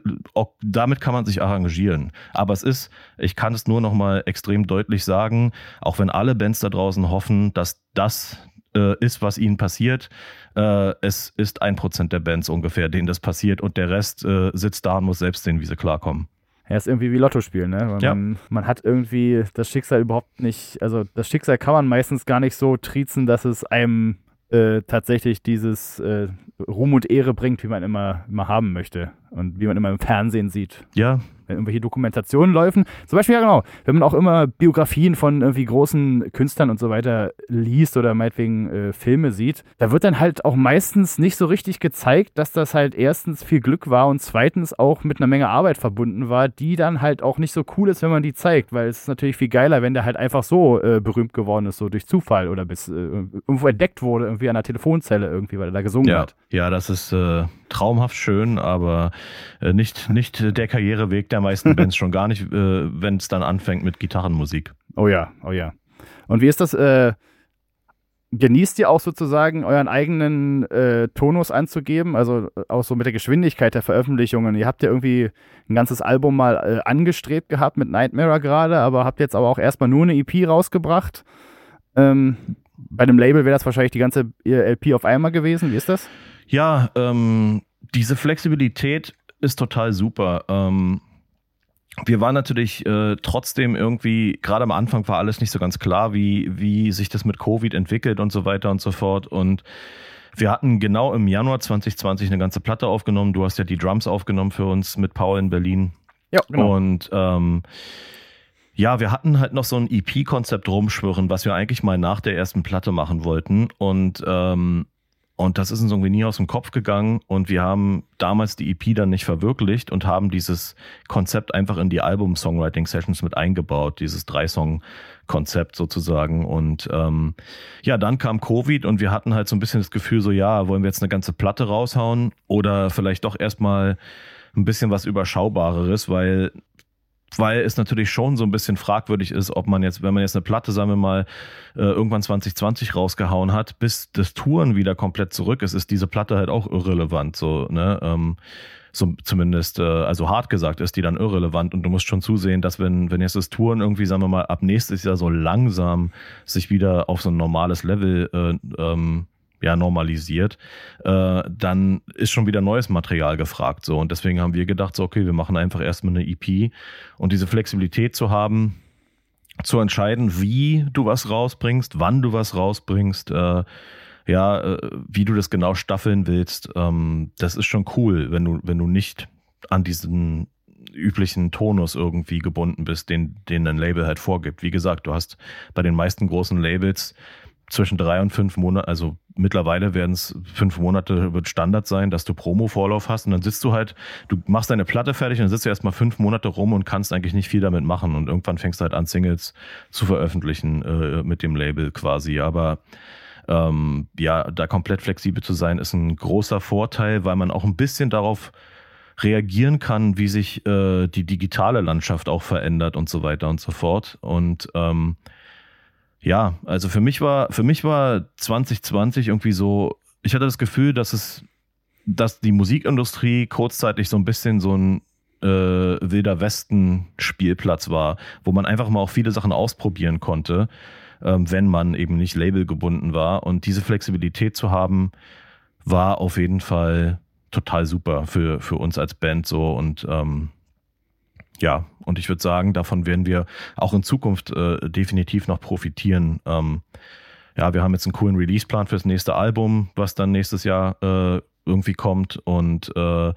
damit kann man sich arrangieren. Aber es ist, ich kann es nur noch mal extrem deutlich sagen, auch wenn alle Bands da draußen hoffen, dass das äh, ist, was ihnen passiert. Äh, es ist ein Prozent der Bands ungefähr, denen das passiert und der Rest äh, sitzt da und muss selbst sehen, wie sie klarkommen. Ja, ist irgendwie wie Lotto spielen, ne? Ja. man, man hat irgendwie das Schicksal überhaupt nicht, also das Schicksal kann man meistens gar nicht so triezen, dass es einem äh, tatsächlich dieses äh, Ruhm und Ehre bringt, wie man immer, immer haben möchte und wie man immer im Fernsehen sieht. Ja, wenn irgendwelche Dokumentationen laufen. Zum Beispiel, ja genau, wenn man auch immer Biografien von irgendwie großen Künstlern und so weiter liest oder meinetwegen äh, Filme sieht, da wird dann halt auch meistens nicht so richtig gezeigt, dass das halt erstens viel Glück war und zweitens auch mit einer Menge Arbeit verbunden war, die dann halt auch nicht so cool ist, wenn man die zeigt, weil es ist natürlich viel geiler, wenn der halt einfach so äh, berühmt geworden ist, so durch Zufall oder bis äh, irgendwo entdeckt wurde, irgendwie an einer Telefonzelle irgendwie, weil er da gesungen ja, hat. ja, das ist äh, traumhaft schön, aber nicht, nicht der Karriereweg der meisten Bands, schon gar nicht, äh, wenn es dann anfängt mit Gitarrenmusik. Oh ja, oh ja. Und wie ist das? Äh, genießt ihr auch sozusagen euren eigenen äh, Tonus anzugeben? Also äh, auch so mit der Geschwindigkeit der Veröffentlichungen. Ihr habt ja irgendwie ein ganzes Album mal äh, angestrebt gehabt mit Nightmare gerade, aber habt jetzt aber auch erstmal nur eine EP rausgebracht. Ähm, bei dem Label wäre das wahrscheinlich die ganze äh, LP auf einmal gewesen. Wie ist das? Ja, ähm, diese Flexibilität ist total super. Ähm, wir waren natürlich äh, trotzdem irgendwie, gerade am Anfang war alles nicht so ganz klar, wie, wie sich das mit Covid entwickelt und so weiter und so fort. Und wir hatten genau im Januar 2020 eine ganze Platte aufgenommen. Du hast ja die Drums aufgenommen für uns mit Paul in Berlin. Ja, Und ähm, ja, wir hatten halt noch so ein EP-Konzept rumschwirren, was wir eigentlich mal nach der ersten Platte machen wollten. Und, ähm, und das ist uns irgendwie nie aus dem Kopf gegangen. Und wir haben damals die EP dann nicht verwirklicht und haben dieses Konzept einfach in die Album-Songwriting-Sessions mit eingebaut, dieses Drei-Song-Konzept sozusagen. Und ähm, ja, dann kam Covid und wir hatten halt so ein bisschen das Gefühl, so ja, wollen wir jetzt eine ganze Platte raushauen oder vielleicht doch erstmal ein bisschen was Überschaubareres, weil weil es natürlich schon so ein bisschen fragwürdig ist, ob man jetzt, wenn man jetzt eine Platte, sagen wir mal, äh, irgendwann 2020 rausgehauen hat, bis das Touren wieder komplett zurück ist, ist diese Platte halt auch irrelevant, so, ne, ähm, so zumindest, äh, also hart gesagt, ist die dann irrelevant und du musst schon zusehen, dass wenn, wenn jetzt das Touren irgendwie, sagen wir mal, ab nächstes Jahr so langsam sich wieder auf so ein normales Level äh, ähm, ja, normalisiert, äh, dann ist schon wieder neues Material gefragt. So. Und deswegen haben wir gedacht, so, okay, wir machen einfach erstmal eine EP und diese Flexibilität zu haben, zu entscheiden, wie du was rausbringst, wann du was rausbringst, äh, ja, äh, wie du das genau staffeln willst, ähm, das ist schon cool, wenn du, wenn du nicht an diesen üblichen Tonus irgendwie gebunden bist, den, den ein Label halt vorgibt. Wie gesagt, du hast bei den meisten großen Labels zwischen drei und fünf Monate, also mittlerweile werden es fünf Monate, wird Standard sein, dass du Promo-Vorlauf hast. Und dann sitzt du halt, du machst deine Platte fertig und dann sitzt du erstmal fünf Monate rum und kannst eigentlich nicht viel damit machen. Und irgendwann fängst du halt an, Singles zu veröffentlichen äh, mit dem Label quasi, aber ähm, ja, da komplett flexibel zu sein, ist ein großer Vorteil, weil man auch ein bisschen darauf reagieren kann, wie sich äh, die digitale Landschaft auch verändert und so weiter und so fort. Und ähm, ja, also für mich war, für mich war 2020 irgendwie so, ich hatte das Gefühl, dass es, dass die Musikindustrie kurzzeitig so ein bisschen so ein äh, wilder Westen Spielplatz war, wo man einfach mal auch viele Sachen ausprobieren konnte, ähm, wenn man eben nicht labelgebunden war. Und diese Flexibilität zu haben, war auf jeden Fall total super für, für uns als Band so und ähm, ja, und ich würde sagen, davon werden wir auch in Zukunft äh, definitiv noch profitieren. Ähm, ja, wir haben jetzt einen coolen Releaseplan fürs nächste Album, was dann nächstes Jahr äh, irgendwie kommt. Und äh,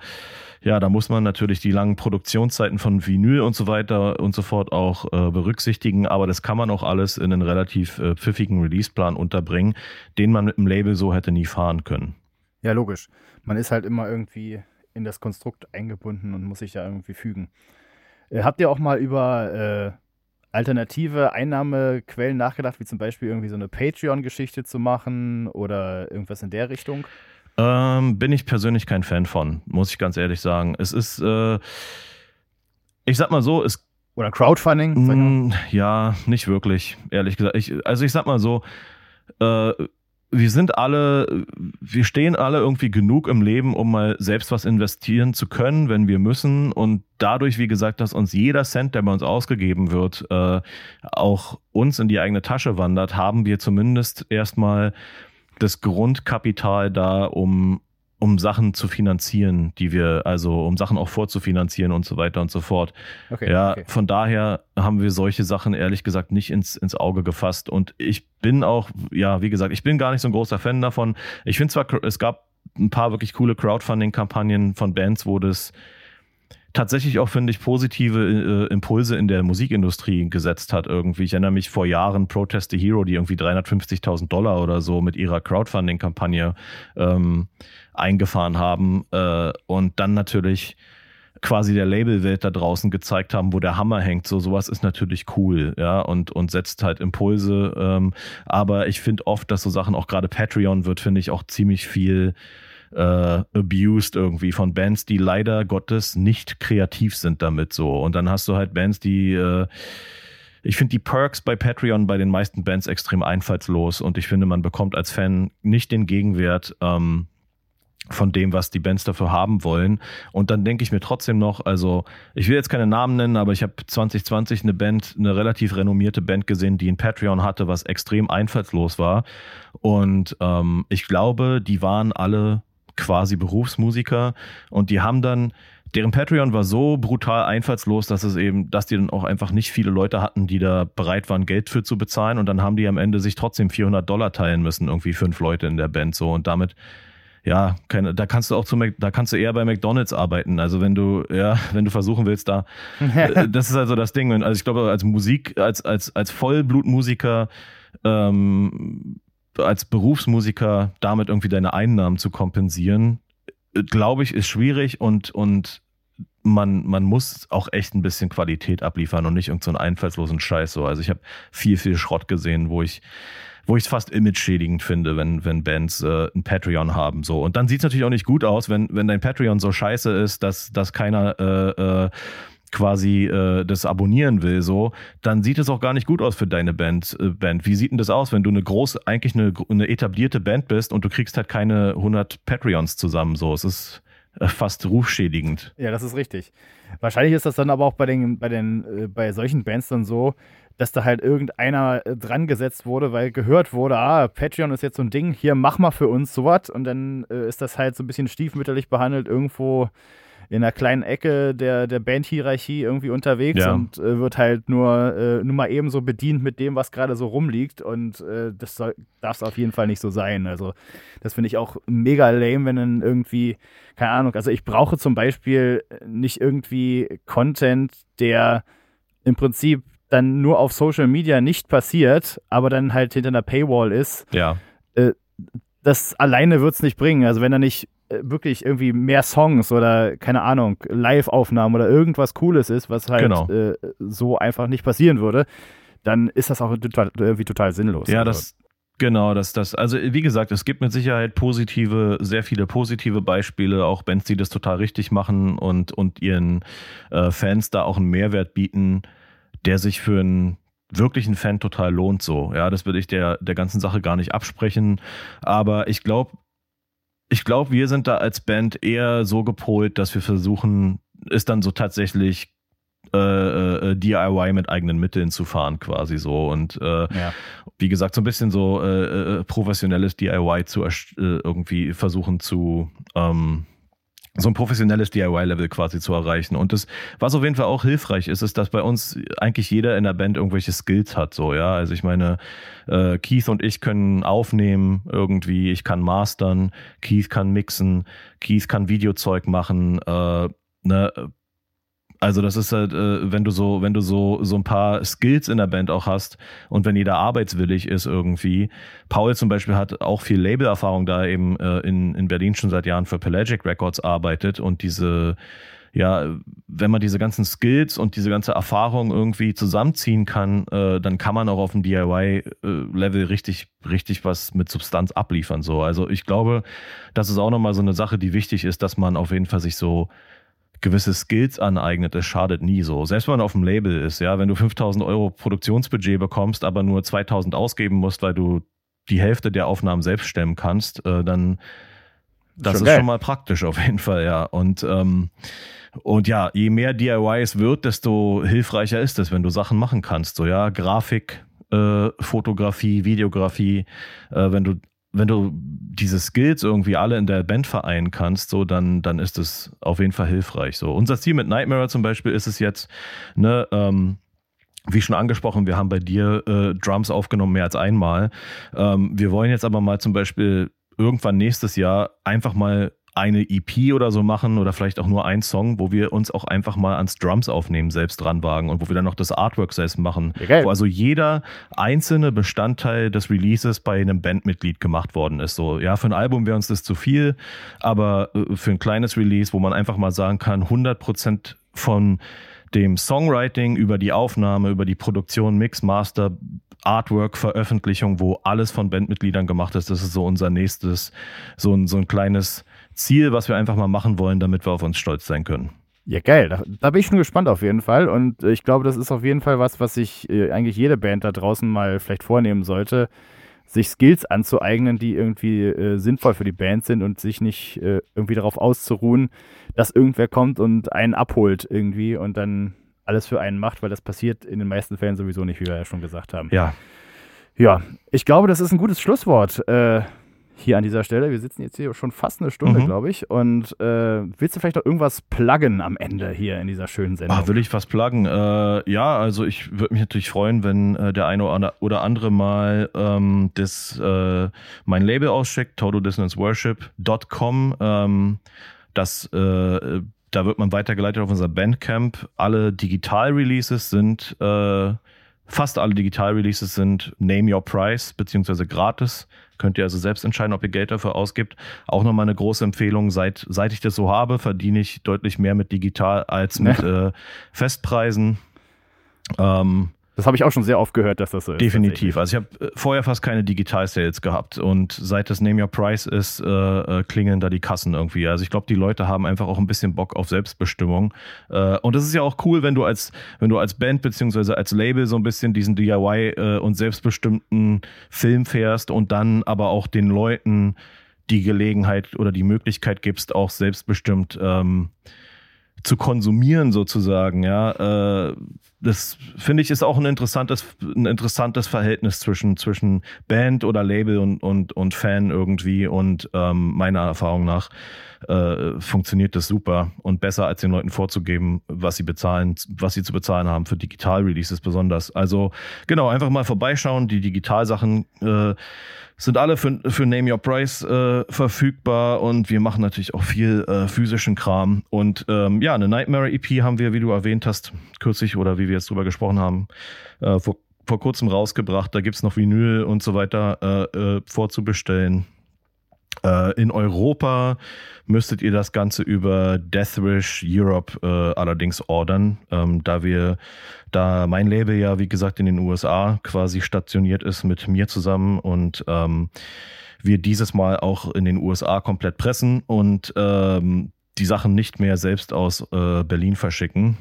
ja, da muss man natürlich die langen Produktionszeiten von Vinyl und so weiter und so fort auch äh, berücksichtigen. Aber das kann man auch alles in einen relativ äh, pfiffigen Releaseplan unterbringen, den man mit dem Label so hätte nie fahren können. Ja, logisch. Man ist halt immer irgendwie in das Konstrukt eingebunden und muss sich da irgendwie fügen. Äh, habt ihr auch mal über äh, alternative Einnahmequellen nachgedacht, wie zum Beispiel irgendwie so eine Patreon-Geschichte zu machen oder irgendwas in der Richtung? Ähm, bin ich persönlich kein Fan von, muss ich ganz ehrlich sagen. Es ist, äh, ich sag mal so, es oder Crowdfunding? Mm, ja, nicht wirklich, ehrlich gesagt. Ich, also ich sag mal so, äh, wir sind alle, wir stehen alle irgendwie genug im Leben, um mal selbst was investieren zu können, wenn wir müssen. Und dadurch, wie gesagt, dass uns jeder Cent, der bei uns ausgegeben wird, äh, auch uns in die eigene Tasche wandert, haben wir zumindest erstmal das Grundkapital da, um um Sachen zu finanzieren, die wir, also um Sachen auch vorzufinanzieren und so weiter und so fort. Okay, ja, okay. von daher haben wir solche Sachen ehrlich gesagt nicht ins, ins Auge gefasst. Und ich bin auch, ja, wie gesagt, ich bin gar nicht so ein großer Fan davon. Ich finde zwar, es gab ein paar wirklich coole Crowdfunding-Kampagnen von Bands, wo das tatsächlich auch, finde ich, positive äh, Impulse in der Musikindustrie gesetzt hat irgendwie. Ich erinnere mich vor Jahren Protest the Hero, die irgendwie 350.000 Dollar oder so mit ihrer Crowdfunding-Kampagne ähm, eingefahren haben äh, und dann natürlich quasi der Labelwelt da draußen gezeigt haben, wo der Hammer hängt. So sowas ist natürlich cool, ja, und, und setzt halt Impulse. Ähm, aber ich finde oft, dass so Sachen, auch gerade Patreon wird, finde ich, auch ziemlich viel äh, abused irgendwie von Bands, die leider Gottes nicht kreativ sind damit so. Und dann hast du halt Bands, die äh, ich finde die Perks bei Patreon bei den meisten Bands extrem einfallslos und ich finde, man bekommt als Fan nicht den Gegenwert, ähm, von dem, was die Bands dafür haben wollen. Und dann denke ich mir trotzdem noch, also ich will jetzt keine Namen nennen, aber ich habe 2020 eine Band, eine relativ renommierte Band gesehen, die ein Patreon hatte, was extrem einfallslos war. Und ähm, ich glaube, die waren alle quasi Berufsmusiker und die haben dann deren Patreon war so brutal einfallslos, dass es eben, dass die dann auch einfach nicht viele Leute hatten, die da bereit waren, Geld für zu bezahlen. Und dann haben die am Ende sich trotzdem 400 Dollar teilen müssen, irgendwie fünf Leute in der Band so. Und damit ja, keine, da kannst du auch zu da kannst du eher bei McDonalds arbeiten. Also wenn du, ja, wenn du versuchen willst, da, äh, das ist also das Ding. Also ich glaube, als Musik, als, als, als Vollblutmusiker, ähm, als Berufsmusiker damit irgendwie deine Einnahmen zu kompensieren, glaube ich, ist schwierig und, und man, man muss auch echt ein bisschen Qualität abliefern und nicht irgendeinen so einfallslosen Scheiß so. Also ich habe viel, viel Schrott gesehen, wo ich wo ich es fast image-schädigend finde, wenn, wenn Bands äh, ein Patreon haben. So. Und dann sieht es natürlich auch nicht gut aus, wenn, wenn dein Patreon so scheiße ist, dass, dass keiner äh, äh, quasi äh, das abonnieren will, so, dann sieht es auch gar nicht gut aus für deine Band. Äh, Band. Wie sieht denn das aus, wenn du eine große, eigentlich eine, eine etablierte Band bist und du kriegst halt keine 100 Patreons zusammen? So, es ist äh, fast rufschädigend. Ja, das ist richtig. Wahrscheinlich ist das dann aber auch bei den, bei den, äh, bei solchen Bands dann so, dass da halt irgendeiner äh, dran gesetzt wurde, weil gehört wurde, ah, Patreon ist jetzt so ein Ding, hier mach mal für uns sowas und dann äh, ist das halt so ein bisschen stiefmütterlich behandelt irgendwo in einer kleinen Ecke der, der Bandhierarchie irgendwie unterwegs ja. und äh, wird halt nur, äh, nur mal ebenso bedient mit dem, was gerade so rumliegt. Und äh, das darf es auf jeden Fall nicht so sein. Also, das finde ich auch mega lame, wenn dann irgendwie, keine Ahnung, also ich brauche zum Beispiel nicht irgendwie Content, der im Prinzip dann nur auf Social Media nicht passiert, aber dann halt hinter einer Paywall ist, ja. Äh, das alleine wird es nicht bringen. Also wenn da nicht äh, wirklich irgendwie mehr Songs oder keine Ahnung, Live-Aufnahmen oder irgendwas Cooles ist, was halt genau. äh, so einfach nicht passieren würde, dann ist das auch total, irgendwie total sinnlos. Ja, also. das, Genau, das, das, also wie gesagt, es gibt mit Sicherheit positive, sehr viele positive Beispiele, auch Bands, die das total richtig machen und, und ihren äh, Fans da auch einen Mehrwert bieten der sich für einen wirklichen Fan total lohnt so. Ja, das würde ich der, der ganzen Sache gar nicht absprechen. Aber ich glaube, ich glaube, wir sind da als Band eher so gepolt, dass wir versuchen, ist dann so tatsächlich äh, äh, DIY mit eigenen Mitteln zu fahren, quasi so. Und äh, ja. wie gesagt, so ein bisschen so äh, äh professionelles DIY zu äh, irgendwie versuchen zu ähm, so ein professionelles DIY-Level quasi zu erreichen. Und das, was auf jeden Fall auch hilfreich ist, ist, dass bei uns eigentlich jeder in der Band irgendwelche Skills hat, so, ja. Also ich meine, äh, Keith und ich können aufnehmen irgendwie, ich kann mastern, Keith kann mixen, Keith kann Videozeug machen, äh, ne, also das ist halt, äh, wenn du so, wenn du so so ein paar Skills in der Band auch hast und wenn jeder arbeitswillig ist irgendwie. Paul zum Beispiel hat auch viel Labelerfahrung, da eben äh, in in Berlin schon seit Jahren für Pelagic Records arbeitet und diese ja, wenn man diese ganzen Skills und diese ganze Erfahrung irgendwie zusammenziehen kann, äh, dann kann man auch auf dem DIY-Level richtig, richtig was mit Substanz abliefern. So, also ich glaube, das ist auch nochmal so eine Sache, die wichtig ist, dass man auf jeden Fall sich so gewisse Skills aneignet, das schadet nie so. Selbst wenn man auf dem Label ist, ja, wenn du 5000 Euro Produktionsbudget bekommst, aber nur 2000 ausgeben musst, weil du die Hälfte der Aufnahmen selbst stemmen kannst, äh, dann das schon ist geil. schon mal praktisch auf jeden Fall, ja. Und ähm, und ja, je mehr DIY es wird, desto hilfreicher ist es, wenn du Sachen machen kannst. So ja, Grafik, äh, Fotografie, Videografie, äh, wenn du wenn du diese Skills irgendwie alle in der Band vereinen kannst, so dann, dann ist es auf jeden Fall hilfreich. So unser Ziel mit Nightmare zum Beispiel ist es jetzt, ne, ähm, wie schon angesprochen, wir haben bei dir äh, Drums aufgenommen mehr als einmal. Ähm, wir wollen jetzt aber mal zum Beispiel irgendwann nächstes Jahr einfach mal eine EP oder so machen oder vielleicht auch nur ein Song, wo wir uns auch einfach mal ans Drums aufnehmen, selbst dran wagen und wo wir dann noch das Artwork selbst machen. Ja, wo also jeder einzelne Bestandteil des Releases bei einem Bandmitglied gemacht worden ist. So, ja, für ein Album wäre uns das zu viel, aber äh, für ein kleines Release, wo man einfach mal sagen kann, 100 Prozent von dem Songwriting über die Aufnahme, über die Produktion, Mix, Master, Artwork, Veröffentlichung, wo alles von Bandmitgliedern gemacht ist. Das ist so unser nächstes, so ein, so ein kleines Ziel, was wir einfach mal machen wollen, damit wir auf uns stolz sein können. Ja, geil. Da, da, bin ich schon gespannt auf jeden Fall. Und ich glaube, das ist auf jeden Fall was, was sich äh, eigentlich jede Band da draußen mal vielleicht vornehmen sollte, sich Skills anzueignen, die irgendwie äh, sinnvoll für die Band sind und sich nicht äh, irgendwie darauf auszuruhen, dass irgendwer kommt und einen abholt irgendwie und dann alles für einen macht, weil das passiert in den meisten Fällen sowieso nicht, wie wir ja schon gesagt haben. Ja. Ja, ich glaube, das ist ein gutes Schlusswort. Äh, hier an dieser Stelle. Wir sitzen jetzt hier schon fast eine Stunde, mhm. glaube ich. Und äh, willst du vielleicht noch irgendwas pluggen am Ende hier in dieser schönen Sendung? Ah, will ich was pluggen? Äh, ja, also ich würde mich natürlich freuen, wenn äh, der eine oder andere mal ähm, das, äh, mein Label auscheckt, totaldissonanceworship.com. Ähm, das äh, da wird man weitergeleitet auf unser Bandcamp. Alle Digital-Releases sind, äh, fast alle Digital-Releases sind Name Your Price, beziehungsweise gratis. Könnt ihr also selbst entscheiden, ob ihr Geld dafür ausgibt. Auch nochmal eine große Empfehlung. Seit, seit ich das so habe, verdiene ich deutlich mehr mit digital als mit äh, Festpreisen. Ähm, das habe ich auch schon sehr oft gehört, dass das so ist. Definitiv. Also ich habe äh, vorher fast keine Digital-Sales gehabt und seit das Name Your Price ist, äh, äh, klingeln da die Kassen irgendwie. Also ich glaube, die Leute haben einfach auch ein bisschen Bock auf Selbstbestimmung. Äh, und das ist ja auch cool, wenn du als, wenn du als Band beziehungsweise als Label so ein bisschen diesen DIY äh, und selbstbestimmten Film fährst und dann aber auch den Leuten die Gelegenheit oder die Möglichkeit gibst, auch selbstbestimmt ähm, zu konsumieren sozusagen, ja. Das finde ich ist auch ein interessantes, ein interessantes Verhältnis zwischen, zwischen Band oder Label und, und, und Fan irgendwie. Und ähm, meiner Erfahrung nach äh, funktioniert das super und besser als den Leuten vorzugeben, was sie bezahlen, was sie zu bezahlen haben für Digital-Releases besonders. Also genau, einfach mal vorbeischauen. Die Digitalsachen äh, sind alle für, für Name Your Price äh, verfügbar und wir machen natürlich auch viel äh, physischen Kram. Und ähm, ja, eine Nightmare EP haben wir, wie du erwähnt hast, kürzlich oder wie wir jetzt drüber gesprochen haben, äh, vor, vor kurzem rausgebracht. Da gibt es noch Vinyl und so weiter äh, äh, vorzubestellen. Äh, in Europa müsstet ihr das Ganze über Deathwish Europe äh, allerdings ordern, ähm, da wir, da mein Label ja wie gesagt in den USA quasi stationiert ist mit mir zusammen und ähm, wir dieses Mal auch in den USA komplett pressen und ähm, die Sachen nicht mehr selbst aus äh, Berlin verschicken.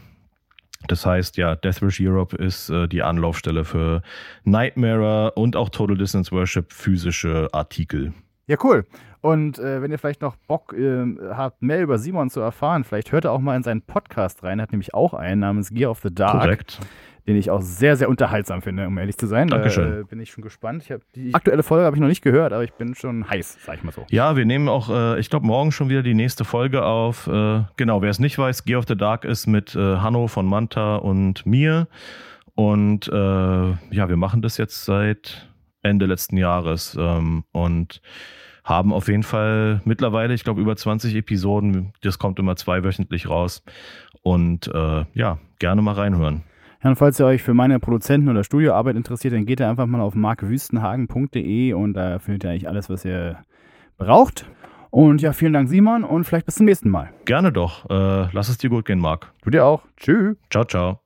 Das heißt, ja, Deathwish Europe ist äh, die Anlaufstelle für Nightmare und auch Total Distance Worship physische Artikel. Ja, cool. Und äh, wenn ihr vielleicht noch Bock äh, habt, mehr über Simon zu erfahren, vielleicht hört er auch mal in seinen Podcast rein. Er hat nämlich auch einen namens Gear of the Dark. Korrekt. Den ich auch sehr, sehr unterhaltsam finde, um ehrlich zu sein. Dankeschön. Da äh, bin ich schon gespannt. Ich die aktuelle Folge habe ich noch nicht gehört, aber ich bin schon heiß, sag ich mal so. Ja, wir nehmen auch, äh, ich glaube, morgen schon wieder die nächste Folge auf. Äh, genau, wer es nicht weiß, Gear of the Dark ist mit äh, Hanno von Manta und mir. Und äh, ja, wir machen das jetzt seit Ende letzten Jahres. Ähm, und haben auf jeden Fall mittlerweile, ich glaube, über 20 Episoden. Das kommt immer zweiwöchentlich raus. Und äh, ja, gerne mal reinhören. Ja, und falls ihr euch für meine Produzenten- oder Studioarbeit interessiert, dann geht ihr einfach mal auf markwüstenhagen.de und da findet ihr eigentlich alles, was ihr braucht. Und ja, vielen Dank, Simon, und vielleicht bis zum nächsten Mal. Gerne doch. Äh, lass es dir gut gehen, Marc. Du dir auch. Tschüss. Ciao, ciao.